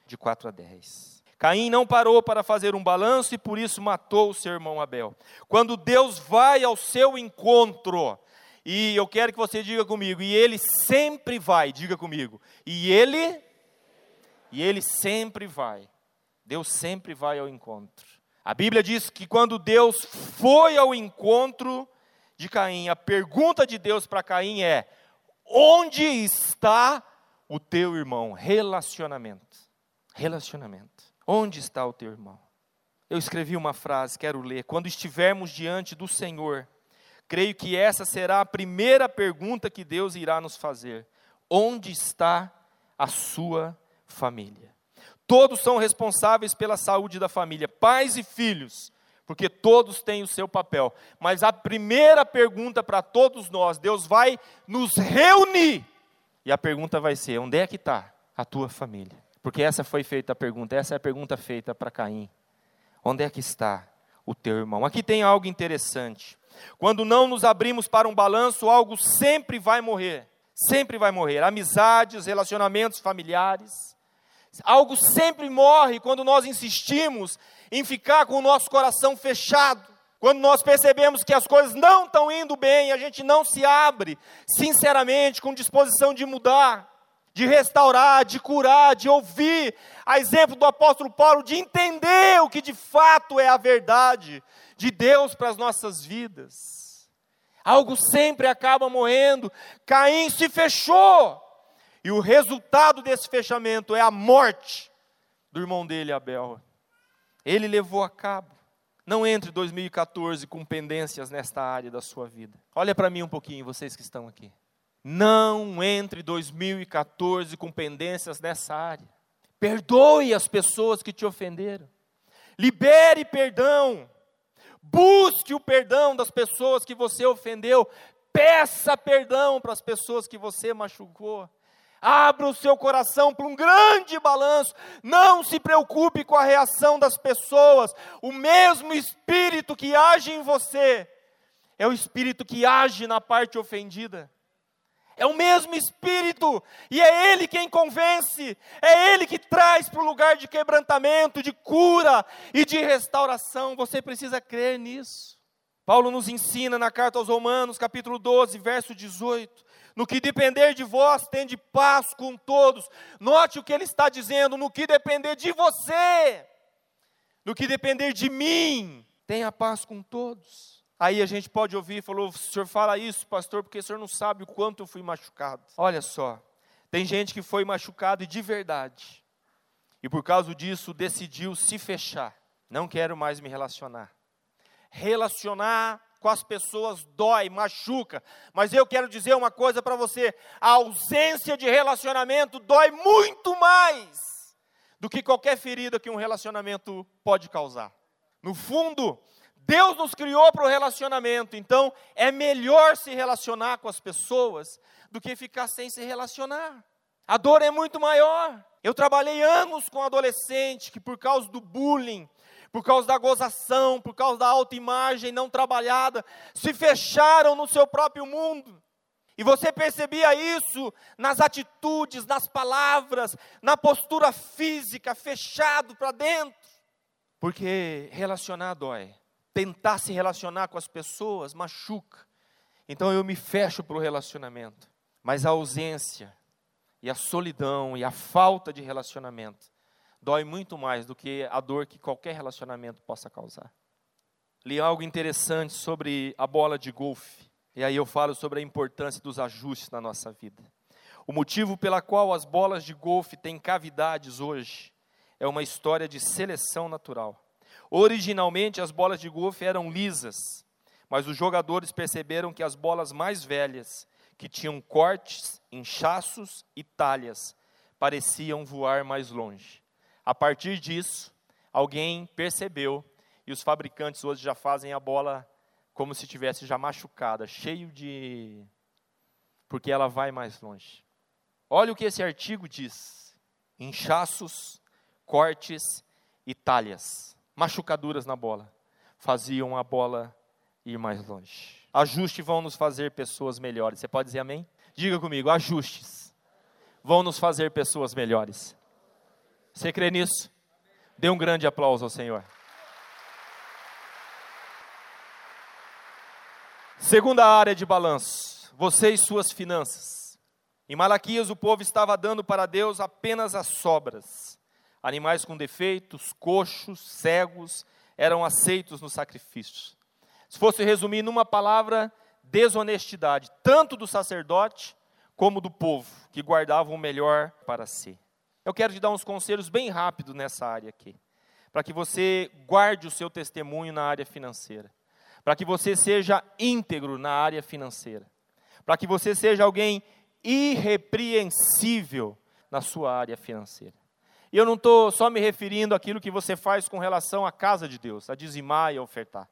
de 4 a 10. Caim não parou para fazer um balanço e por isso matou o seu irmão Abel. Quando Deus vai ao seu encontro, e eu quero que você diga comigo, e ele sempre vai, diga comigo, e ele, e ele sempre vai. Deus sempre vai ao encontro. A Bíblia diz que quando Deus foi ao encontro de Caim, a pergunta de Deus para Caim é: onde está o teu irmão? Relacionamento. Relacionamento. Onde está o teu irmão? Eu escrevi uma frase, quero ler. Quando estivermos diante do Senhor, creio que essa será a primeira pergunta que Deus irá nos fazer: Onde está a sua família? Todos são responsáveis pela saúde da família, pais e filhos, porque todos têm o seu papel. Mas a primeira pergunta para todos nós, Deus vai nos reunir. E a pergunta vai ser: onde é que está a tua família? Porque essa foi feita a pergunta, essa é a pergunta feita para Caim. Onde é que está o teu irmão? Aqui tem algo interessante. Quando não nos abrimos para um balanço, algo sempre vai morrer. Sempre vai morrer. Amizades, relacionamentos familiares. Algo sempre morre quando nós insistimos em ficar com o nosso coração fechado. Quando nós percebemos que as coisas não estão indo bem, a gente não se abre, sinceramente, com disposição de mudar de restaurar, de curar, de ouvir, a exemplo do apóstolo Paulo, de entender o que de fato é a verdade de Deus para as nossas vidas. Algo sempre acaba morrendo. Caim se fechou. E o resultado desse fechamento é a morte do irmão dele, Abel. Ele levou a cabo. Não entre 2014 com pendências nesta área da sua vida. Olha para mim um pouquinho, vocês que estão aqui. Não entre 2014 com pendências nessa área. Perdoe as pessoas que te ofenderam. Libere perdão. Busque o perdão das pessoas que você ofendeu. Peça perdão para as pessoas que você machucou. Abra o seu coração para um grande balanço. Não se preocupe com a reação das pessoas. O mesmo espírito que age em você é o espírito que age na parte ofendida. É o mesmo Espírito, e é Ele quem convence, é Ele que traz para o lugar de quebrantamento, de cura e de restauração. Você precisa crer nisso. Paulo nos ensina na carta aos Romanos, capítulo 12, verso 18: No que depender de vós, tende paz com todos. Note o que ele está dizendo: no que depender de você, no que depender de mim, tenha paz com todos. Aí a gente pode ouvir, falou, o senhor fala isso, pastor, porque o senhor não sabe o quanto eu fui machucado. Olha só, tem gente que foi machucado de verdade. E por causa disso decidiu se fechar. Não quero mais me relacionar. Relacionar com as pessoas dói, machuca. Mas eu quero dizer uma coisa para você: a ausência de relacionamento dói muito mais do que qualquer ferida que um relacionamento pode causar. No fundo, Deus nos criou para o relacionamento, então é melhor se relacionar com as pessoas do que ficar sem se relacionar. A dor é muito maior. Eu trabalhei anos com adolescente que, por causa do bullying, por causa da gozação, por causa da autoimagem não trabalhada, se fecharam no seu próprio mundo. E você percebia isso nas atitudes, nas palavras, na postura física, fechado para dentro. Porque relacionar dói. Tentar se relacionar com as pessoas machuca. Então eu me fecho para o relacionamento. Mas a ausência, e a solidão, e a falta de relacionamento dói muito mais do que a dor que qualquer relacionamento possa causar. Li algo interessante sobre a bola de golfe, e aí eu falo sobre a importância dos ajustes na nossa vida. O motivo pela qual as bolas de golfe têm cavidades hoje é uma história de seleção natural. Originalmente as bolas de golfe eram lisas, mas os jogadores perceberam que as bolas mais velhas, que tinham cortes, inchaços e talhas, pareciam voar mais longe. A partir disso, alguém percebeu e os fabricantes hoje já fazem a bola como se tivesse já machucada, cheio de porque ela vai mais longe. Olha o que esse artigo diz: inchaços, cortes e talhas, machucaduras na bola, faziam a bola ir mais longe. Ajustes vão nos fazer pessoas melhores. Você pode dizer amém? Diga comigo, ajustes vão nos fazer pessoas melhores. Você crê nisso? Dê um grande aplauso ao Senhor. Segunda área de balanço, você e suas finanças. Em Malaquias, o povo estava dando para Deus apenas as sobras. Animais com defeitos, coxos, cegos, eram aceitos no sacrifício. Se fosse resumir numa palavra, desonestidade, tanto do sacerdote como do povo, que guardavam o melhor para si. Eu quero te dar uns conselhos bem rápidos nessa área aqui, para que você guarde o seu testemunho na área financeira, para que você seja íntegro na área financeira, para que você seja alguém irrepreensível na sua área financeira. E eu não estou só me referindo àquilo que você faz com relação à casa de Deus, a dizimar e a ofertar.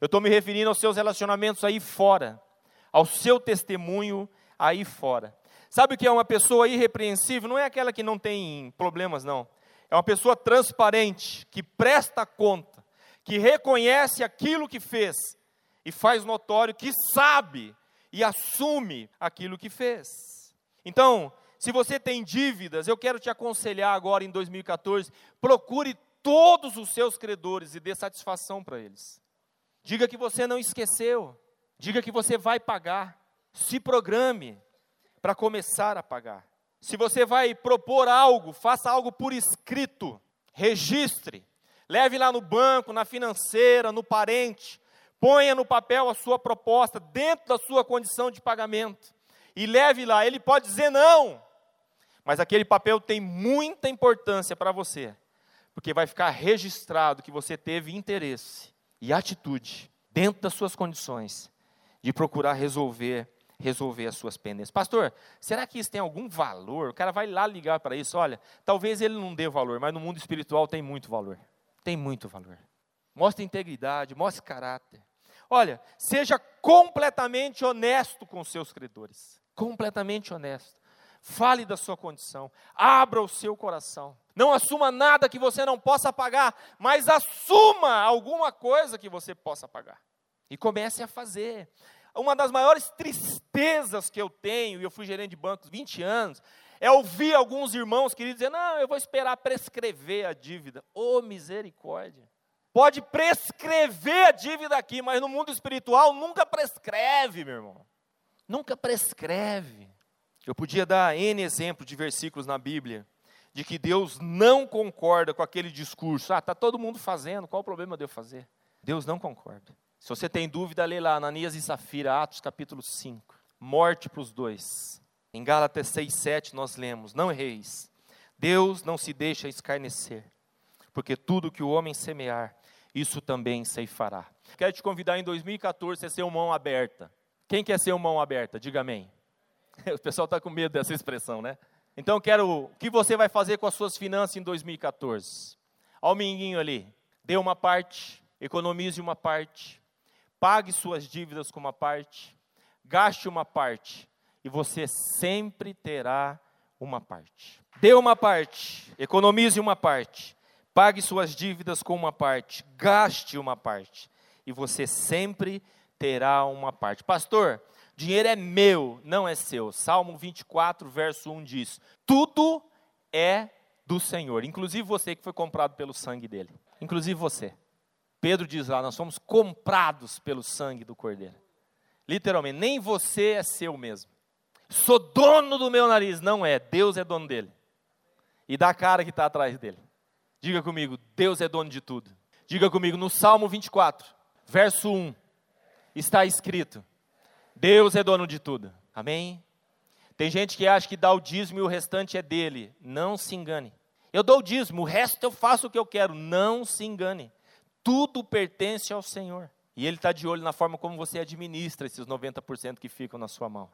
Eu estou me referindo aos seus relacionamentos aí fora, ao seu testemunho aí fora. Sabe o que é uma pessoa irrepreensível? Não é aquela que não tem problemas, não. É uma pessoa transparente, que presta conta, que reconhece aquilo que fez e faz notório que sabe e assume aquilo que fez. Então, se você tem dívidas, eu quero te aconselhar agora em 2014, procure todos os seus credores e dê satisfação para eles. Diga que você não esqueceu, diga que você vai pagar, se programe, para começar a pagar. Se você vai propor algo, faça algo por escrito, registre, leve lá no banco, na financeira, no parente, ponha no papel a sua proposta dentro da sua condição de pagamento e leve lá. Ele pode dizer não, mas aquele papel tem muita importância para você, porque vai ficar registrado que você teve interesse e atitude dentro das suas condições de procurar resolver resolver as suas pendências. Pastor, será que isso tem algum valor? O cara vai lá ligar para isso. Olha, talvez ele não dê valor, mas no mundo espiritual tem muito valor. Tem muito valor. Mostre integridade, mostre caráter. Olha, seja completamente honesto com seus credores. Completamente honesto. Fale da sua condição. Abra o seu coração. Não assuma nada que você não possa pagar, mas assuma alguma coisa que você possa pagar. E comece a fazer uma das maiores tristezas que eu tenho, e eu fui gerente de bancos 20 anos, é ouvir alguns irmãos queridos dizer: não, eu vou esperar prescrever a dívida. Ô oh, misericórdia! Pode prescrever a dívida aqui, mas no mundo espiritual nunca prescreve, meu irmão. Nunca prescreve. Eu podia dar N exemplos de versículos na Bíblia, de que Deus não concorda com aquele discurso. Ah, está todo mundo fazendo, qual o problema de eu fazer? Deus não concorda. Se você tem dúvida, lê lá, Ananias e Safira, Atos capítulo 5. Morte para os dois. Em Gálatas 6, 7 nós lemos, não erreis, Deus não se deixa escarnecer, porque tudo que o homem semear, isso também ceifará. Quero te convidar em 2014 a ser uma mão aberta. Quem quer ser uma mão aberta? Diga amém. O pessoal está com medo dessa expressão, né? Então, quero. O que você vai fazer com as suas finanças em 2014? Ao minguinho ali. Dê uma parte, economize uma parte, pague suas dívidas com uma parte, gaste uma parte, e você sempre terá uma parte. Dê uma parte, economize uma parte, pague suas dívidas com uma parte, gaste uma parte, e você sempre terá uma parte. Pastor, dinheiro é meu, não é seu. Salmo 24, verso 1 diz: Tudo é do Senhor, inclusive você que foi comprado pelo sangue dele. Inclusive você. Pedro diz lá: Nós somos comprados pelo sangue do Cordeiro. Literalmente, nem você é seu mesmo. Sou dono do meu nariz. Não é, Deus é dono dele. E da cara que está atrás dele. Diga comigo, Deus é dono de tudo. Diga comigo, no Salmo 24, verso 1, está escrito: Deus é dono de tudo. Amém? Tem gente que acha que dá o dízimo e o restante é dele. Não se engane. Eu dou o dízimo, o resto eu faço o que eu quero. Não se engane. Tudo pertence ao Senhor. E Ele está de olho na forma como você administra esses 90% que ficam na sua mão.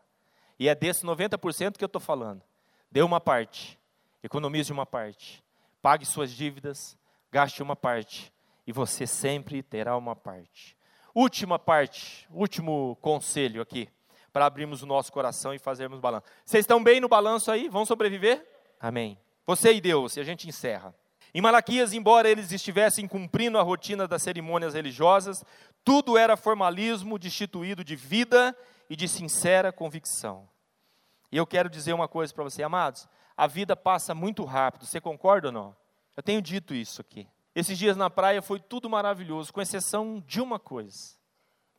E é desse 90% que eu estou falando. Dê uma parte, economize uma parte, pague suas dívidas, gaste uma parte, e você sempre terá uma parte. Última parte, último conselho aqui, para abrirmos o nosso coração e fazermos balanço. Vocês estão bem no balanço aí? Vão sobreviver? Amém. Você e Deus, e a gente encerra. Em Malaquias, embora eles estivessem cumprindo a rotina das cerimônias religiosas, tudo era formalismo destituído de vida e de sincera convicção. E eu quero dizer uma coisa para você, amados: a vida passa muito rápido, você concorda ou não? Eu tenho dito isso aqui. Esses dias na praia foi tudo maravilhoso, com exceção de uma coisa.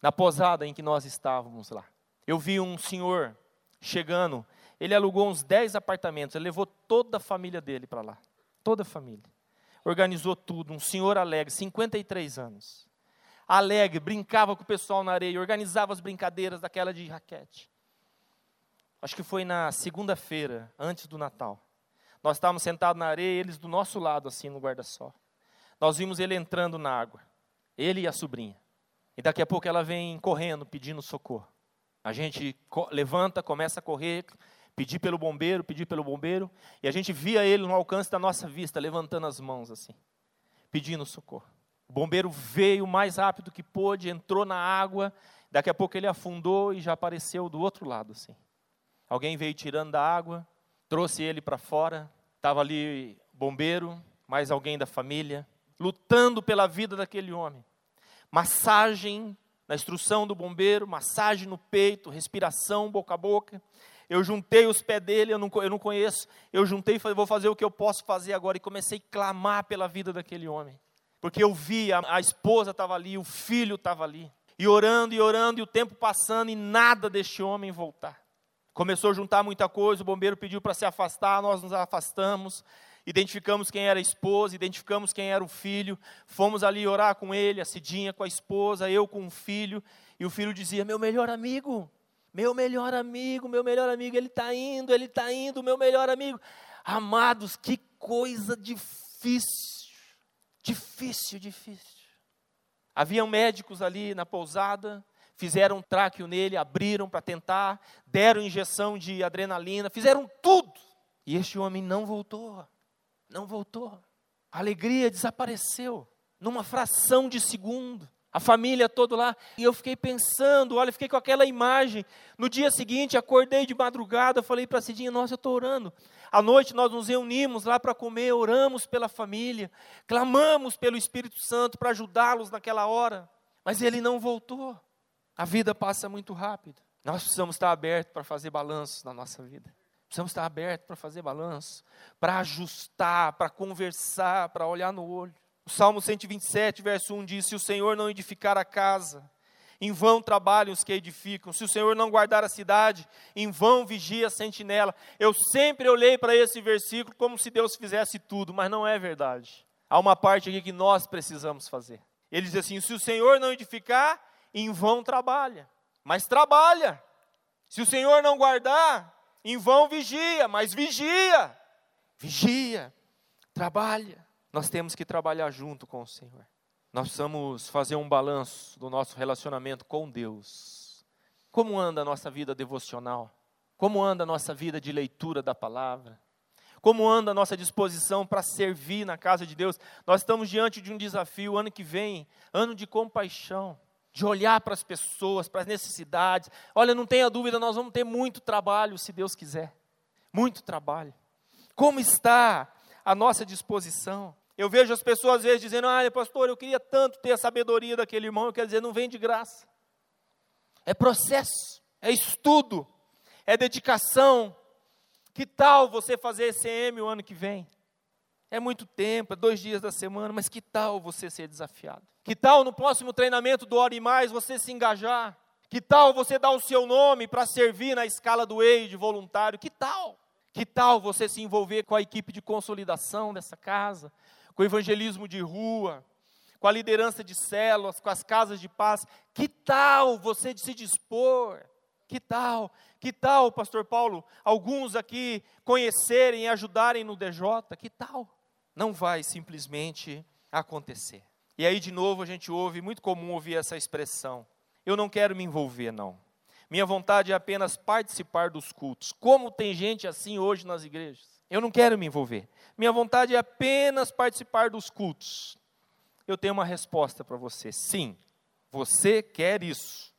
Na posada em que nós estávamos lá, eu vi um senhor chegando, ele alugou uns 10 apartamentos, ele levou toda a família dele para lá, toda a família. Organizou tudo, um senhor alegre, 53 anos alegre, brincava com o pessoal na areia, organizava as brincadeiras daquela de raquete. Acho que foi na segunda-feira, antes do Natal. Nós estávamos sentados na areia, eles do nosso lado, assim, no guarda-sol. Nós vimos ele entrando na água, ele e a sobrinha. E daqui a pouco ela vem correndo, pedindo socorro. A gente levanta, começa a correr, pedir pelo bombeiro, pedir pelo bombeiro, e a gente via ele no alcance da nossa vista, levantando as mãos assim, pedindo socorro. O bombeiro veio o mais rápido que pôde, entrou na água, daqui a pouco ele afundou e já apareceu do outro lado, assim. Alguém veio tirando da água, trouxe ele para fora, estava ali bombeiro, mais alguém da família, lutando pela vida daquele homem. Massagem na instrução do bombeiro, massagem no peito, respiração boca a boca. Eu juntei os pés dele, eu não, eu não conheço. Eu juntei e falei, vou fazer o que eu posso fazer agora. E comecei a clamar pela vida daquele homem porque eu vi, a, a esposa estava ali, o filho estava ali, e orando e orando, e o tempo passando, e nada deste homem voltar. Começou a juntar muita coisa, o bombeiro pediu para se afastar, nós nos afastamos, identificamos quem era a esposa, identificamos quem era o filho, fomos ali orar com ele, a Cidinha com a esposa, eu com o filho, e o filho dizia: Meu melhor amigo, meu melhor amigo, meu melhor amigo, ele está indo, ele está indo, meu melhor amigo. Amados, que coisa difícil Difícil, difícil. Haviam médicos ali na pousada, fizeram um tráqueo nele, abriram para tentar, deram injeção de adrenalina, fizeram tudo. E este homem não voltou. Não voltou. A alegria desapareceu numa fração de segundo a família toda lá. E eu fiquei pensando, olha, fiquei com aquela imagem. No dia seguinte, acordei de madrugada, falei para a Cidinha, nossa, eu estou orando. À noite nós nos reunimos lá para comer, oramos pela família, clamamos pelo Espírito Santo para ajudá-los naquela hora. Mas ele não voltou. A vida passa muito rápido. Nós precisamos estar abertos para fazer balanços na nossa vida. Precisamos estar abertos para fazer balanço, para ajustar, para conversar, para olhar no olho. O Salmo 127, verso 1 diz: Se o Senhor não edificar a casa, em vão trabalham os que edificam. Se o Senhor não guardar a cidade, em vão vigia a sentinela. Eu sempre olhei para esse versículo como se Deus fizesse tudo, mas não é verdade. Há uma parte aqui que nós precisamos fazer. Ele diz assim: se o Senhor não edificar, em vão trabalha. Mas trabalha. Se o Senhor não guardar, em vão vigia, mas vigia. Vigia, trabalha. Nós temos que trabalhar junto com o Senhor. nós precisamos fazer um balanço do nosso relacionamento com Deus. Como anda a nossa vida devocional? Como anda a nossa vida de leitura da palavra? Como anda a nossa disposição para servir na casa de Deus? Nós estamos diante de um desafio, ano que vem, ano de compaixão, de olhar para as pessoas, para as necessidades. Olha, não tenha dúvida, nós vamos ter muito trabalho, se Deus quiser. Muito trabalho. Como está a nossa disposição? Eu vejo as pessoas às vezes dizendo: Ah, pastor, eu queria tanto ter a sabedoria daquele irmão. Eu quero dizer, não vem de graça. É processo, é estudo, é dedicação. Que tal você fazer ECM o ano que vem? É muito tempo, é dois dias da semana, mas que tal você ser desafiado? Que tal no próximo treinamento do Hora e Mais você se engajar? Que tal você dar o seu nome para servir na escala do EI de voluntário? Que tal? Que tal você se envolver com a equipe de consolidação dessa casa? Com o evangelismo de rua, com a liderança de células, com as casas de paz. Que tal você se dispor? Que tal? Que tal, pastor Paulo, alguns aqui conhecerem e ajudarem no DJ? Que tal? Não vai simplesmente acontecer. E aí, de novo, a gente ouve, muito comum ouvir essa expressão: eu não quero me envolver, não. Minha vontade é apenas participar dos cultos. Como tem gente assim hoje nas igrejas? Eu não quero me envolver. Minha vontade é apenas participar dos cultos. Eu tenho uma resposta para você. Sim, você quer isso.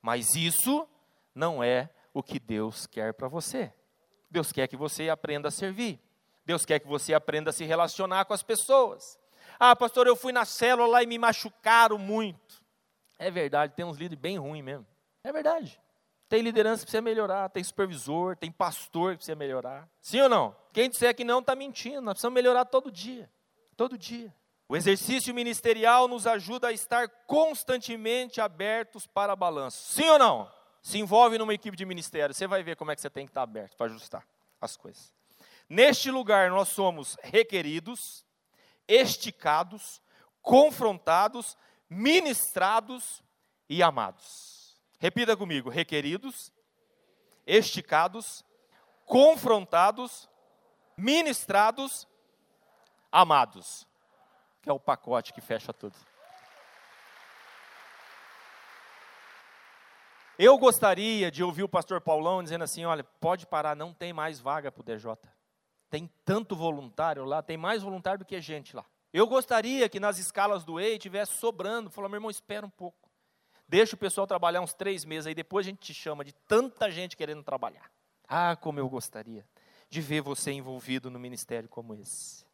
Mas isso não é o que Deus quer para você. Deus quer que você aprenda a servir. Deus quer que você aprenda a se relacionar com as pessoas. Ah, pastor, eu fui na célula lá e me machucaram muito. É verdade, tem uns líderes bem ruins mesmo. É verdade. Tem liderança que precisa melhorar, tem supervisor, tem pastor que precisa melhorar. Sim ou não? Quem disser que não está mentindo, nós precisamos melhorar todo dia. Todo dia. O exercício ministerial nos ajuda a estar constantemente abertos para balanço. Sim ou não? Se envolve numa equipe de ministério, você vai ver como é que você tem que estar aberto para ajustar as coisas. Neste lugar nós somos requeridos, esticados, confrontados, ministrados e amados. Repita comigo: requeridos, esticados, confrontados, ministrados, amados. Que é o pacote que fecha tudo. Eu gostaria de ouvir o pastor Paulão dizendo assim: olha, pode parar, não tem mais vaga para o DJ. Tem tanto voluntário lá, tem mais voluntário do que gente lá. Eu gostaria que nas escalas do EI tivesse sobrando. Falou, meu irmão, espera um pouco. Deixa o pessoal trabalhar uns três meses, aí depois a gente te chama de tanta gente querendo trabalhar. Ah, como eu gostaria de ver você envolvido no ministério como esse.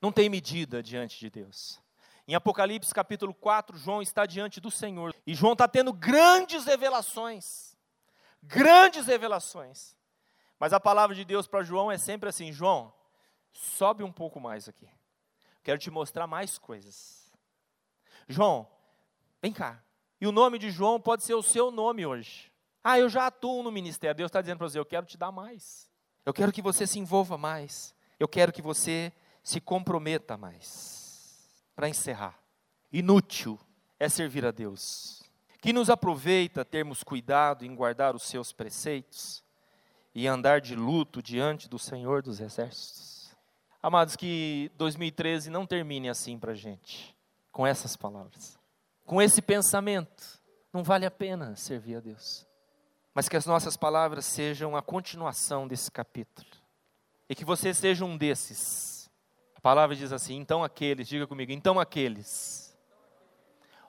Não tem medida diante de Deus. Em Apocalipse capítulo 4, João está diante do Senhor. E João está tendo grandes revelações. Grandes revelações. Mas a palavra de Deus para João é sempre assim: João, sobe um pouco mais aqui. Quero te mostrar mais coisas. João, vem cá. E o nome de João pode ser o seu nome hoje. Ah, eu já atuo no ministério. Deus está dizendo para você: eu quero te dar mais. Eu quero que você se envolva mais. Eu quero que você se comprometa mais. Para encerrar, inútil é servir a Deus. Que nos aproveita termos cuidado em guardar os seus preceitos e andar de luto diante do Senhor dos Exércitos. Amados, que 2013 não termine assim para a gente, com essas palavras com esse pensamento, não vale a pena servir a Deus. Mas que as nossas palavras sejam a continuação desse capítulo. E que você seja um desses. A palavra diz assim: então aqueles, diga comigo, então aqueles.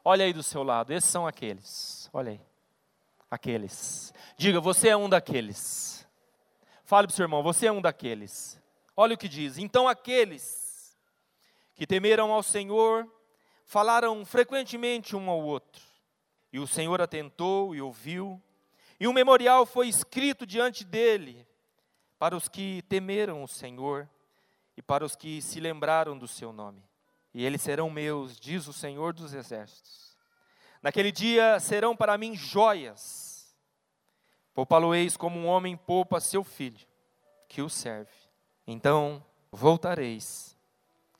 Olha aí do seu lado, esses são aqueles. Olha aí. Aqueles. Diga, você é um daqueles. Fale para o seu irmão, você é um daqueles. Olha o que diz: então aqueles que temeram ao Senhor falaram frequentemente um ao outro. E o Senhor atentou e ouviu, e um memorial foi escrito diante dele para os que temeram o Senhor e para os que se lembraram do seu nome. E eles serão meus, diz o Senhor dos Exércitos. Naquele dia serão para mim joias. Poupá-lo-eis como um homem poupa seu filho, que o serve. Então voltareis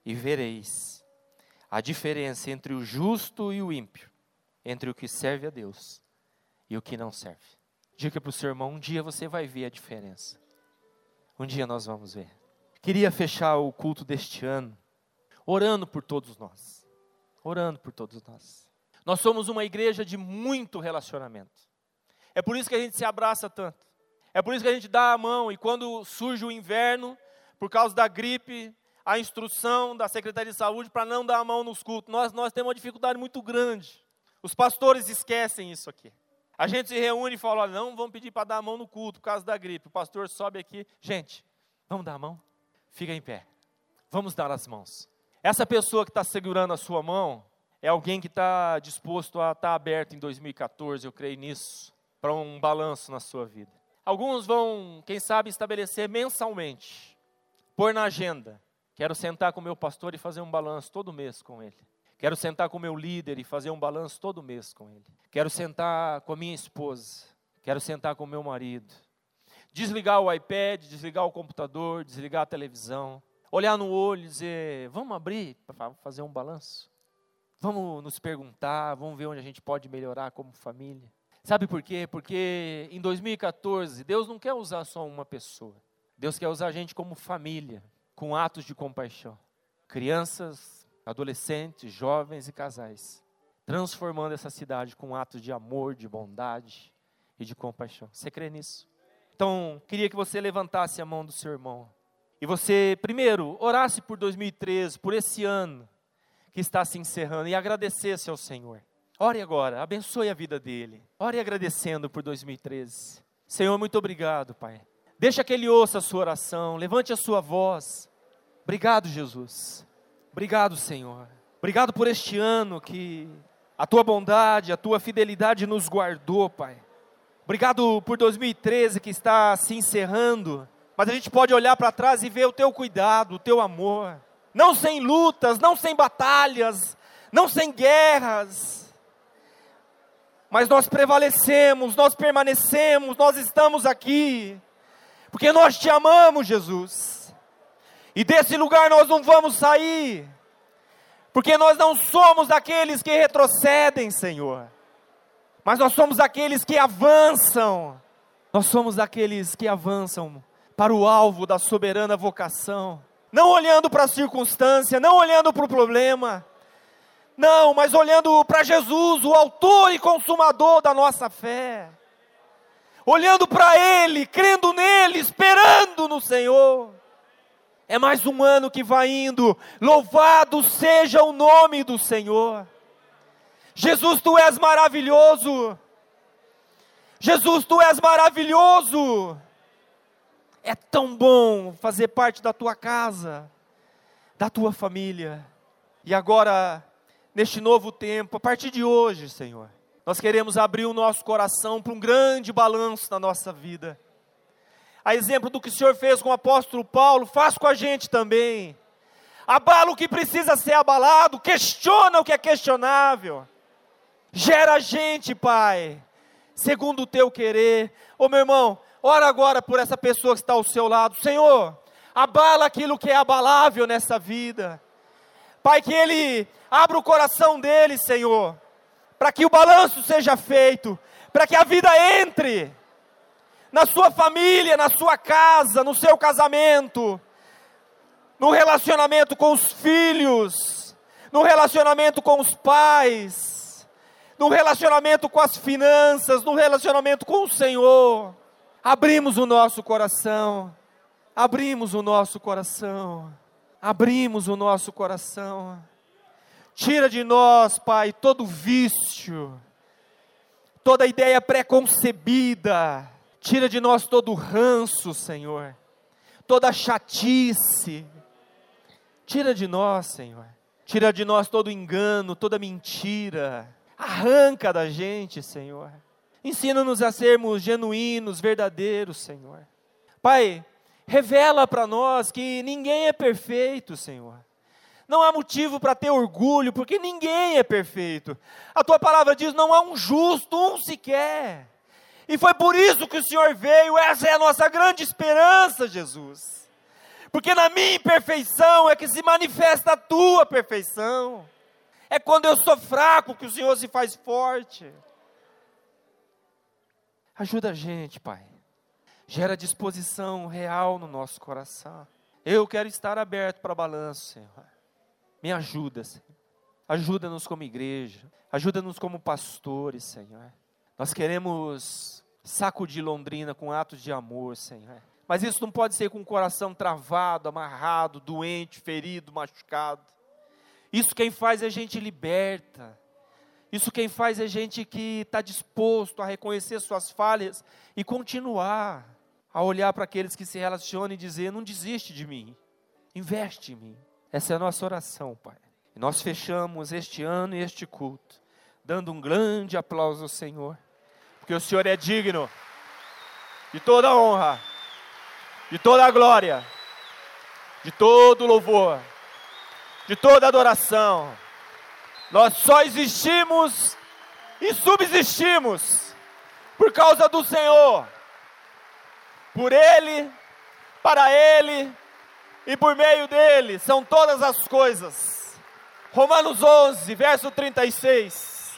e vereis a diferença entre o justo e o ímpio, entre o que serve a Deus e o que não serve. Diga para o seu irmão: um dia você vai ver a diferença. Um dia nós vamos ver. Queria fechar o culto deste ano orando por todos nós. orando por todos nós. Nós somos uma igreja de muito relacionamento. É por isso que a gente se abraça tanto. É por isso que a gente dá a mão e quando surge o inverno, por causa da gripe, a instrução da Secretaria de Saúde para não dar a mão nos cultos. Nós, nós temos uma dificuldade muito grande. Os pastores esquecem isso aqui. A gente se reúne e fala: olha, não vamos pedir para dar a mão no culto por causa da gripe. O pastor sobe aqui. Gente, vamos dar a mão? Fica em pé. Vamos dar as mãos. Essa pessoa que está segurando a sua mão é alguém que está disposto a estar tá aberto em 2014, eu creio nisso, para um balanço na sua vida. Alguns vão, quem sabe, estabelecer mensalmente, pôr na agenda. Quero sentar com o meu pastor e fazer um balanço todo mês com ele. Quero sentar com o meu líder e fazer um balanço todo mês com ele. Quero sentar com a minha esposa. Quero sentar com o meu marido. Desligar o iPad, desligar o computador, desligar a televisão. Olhar no olho e dizer: vamos abrir para fazer um balanço? Vamos nos perguntar, vamos ver onde a gente pode melhorar como família. Sabe por quê? Porque em 2014, Deus não quer usar só uma pessoa. Deus quer usar a gente como família, com atos de compaixão. Crianças, adolescentes, jovens e casais. Transformando essa cidade com atos de amor, de bondade e de compaixão. Você crê nisso? Então, queria que você levantasse a mão do seu irmão. E você, primeiro, orasse por 2013, por esse ano que está se encerrando, e agradecesse ao Senhor. Ore agora, abençoe a vida dele. Ore agradecendo por 2013. Senhor, muito obrigado, Pai. Deixa que ele ouça a sua oração, levante a sua voz. Obrigado, Jesus. Obrigado, Senhor. Obrigado por este ano que a tua bondade, a tua fidelidade nos guardou, Pai. Obrigado por 2013 que está se encerrando, mas a gente pode olhar para trás e ver o teu cuidado, o teu amor. Não sem lutas, não sem batalhas, não sem guerras, mas nós prevalecemos, nós permanecemos, nós estamos aqui, porque nós te amamos, Jesus, e desse lugar nós não vamos sair, porque nós não somos aqueles que retrocedem, Senhor, mas nós somos aqueles que avançam, nós somos aqueles que avançam para o alvo da soberana vocação, não olhando para a circunstância, não olhando para o problema, não, mas olhando para Jesus, o autor e consumador da nossa fé. Olhando para Ele, crendo nele, esperando no Senhor. É mais um ano que vai indo, louvado seja o nome do Senhor. Jesus, tu és maravilhoso. Jesus, tu és maravilhoso. É tão bom fazer parte da tua casa, da tua família. E agora, neste novo tempo, a partir de hoje, Senhor, nós queremos abrir o nosso coração para um grande balanço na nossa vida. A exemplo do que o Senhor fez com o apóstolo Paulo, faz com a gente também. Abala o que precisa ser abalado, questiona o que é questionável. Gera a gente, Pai, segundo o teu querer. Ô meu irmão, ora agora por essa pessoa que está ao seu lado. Senhor, abala aquilo que é abalável nessa vida. Pai, que ele abra o coração dele, Senhor, para que o balanço seja feito, para que a vida entre na sua família, na sua casa, no seu casamento, no relacionamento com os filhos, no relacionamento com os pais, no relacionamento com as finanças, no relacionamento com o Senhor. Abrimos o nosso coração, abrimos o nosso coração abrimos o nosso coração. Tira de nós, Pai, todo vício, toda ideia preconcebida. Tira de nós todo ranço, Senhor, toda chatice. Tira de nós, Senhor. Tira de nós todo engano, toda mentira. Arranca da gente, Senhor. Ensina-nos a sermos genuínos, verdadeiros, Senhor. Pai, revela para nós que ninguém é perfeito, Senhor. Não há motivo para ter orgulho, porque ninguém é perfeito. A tua palavra diz: não há um justo, um sequer. E foi por isso que o Senhor veio, essa é a nossa grande esperança, Jesus. Porque na minha imperfeição é que se manifesta a tua perfeição. É quando eu sou fraco que o Senhor se faz forte. Ajuda a gente, Pai gera disposição real no nosso coração. Eu quero estar aberto para balanço, Senhor. Me ajuda, Senhor. Ajuda-nos como igreja, ajuda-nos como pastores, Senhor. Nós queremos sacudir Londrina com atos de amor, Senhor. Mas isso não pode ser com o coração travado, amarrado, doente, ferido, machucado. Isso quem faz é gente liberta. Isso quem faz é gente que está disposto a reconhecer suas falhas e continuar a olhar para aqueles que se relacionam e dizer: não desiste de mim, investe em mim. Essa é a nossa oração, Pai. E nós fechamos este ano e este culto, dando um grande aplauso ao Senhor, porque o Senhor é digno de toda a honra de toda a glória, de todo louvor, de toda adoração. Nós só existimos e subsistimos por causa do Senhor, por Ele, para Ele e por meio dele, são todas as coisas. Romanos 11, verso 36.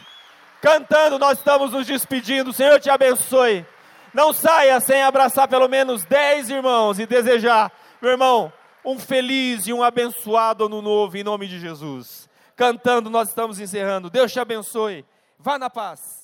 Cantando, nós estamos nos despedindo. Senhor te abençoe. Não saia sem abraçar pelo menos dez irmãos e desejar, meu irmão, um feliz e um abençoado ano novo em nome de Jesus. Cantando, nós estamos encerrando. Deus te abençoe. Vá na paz.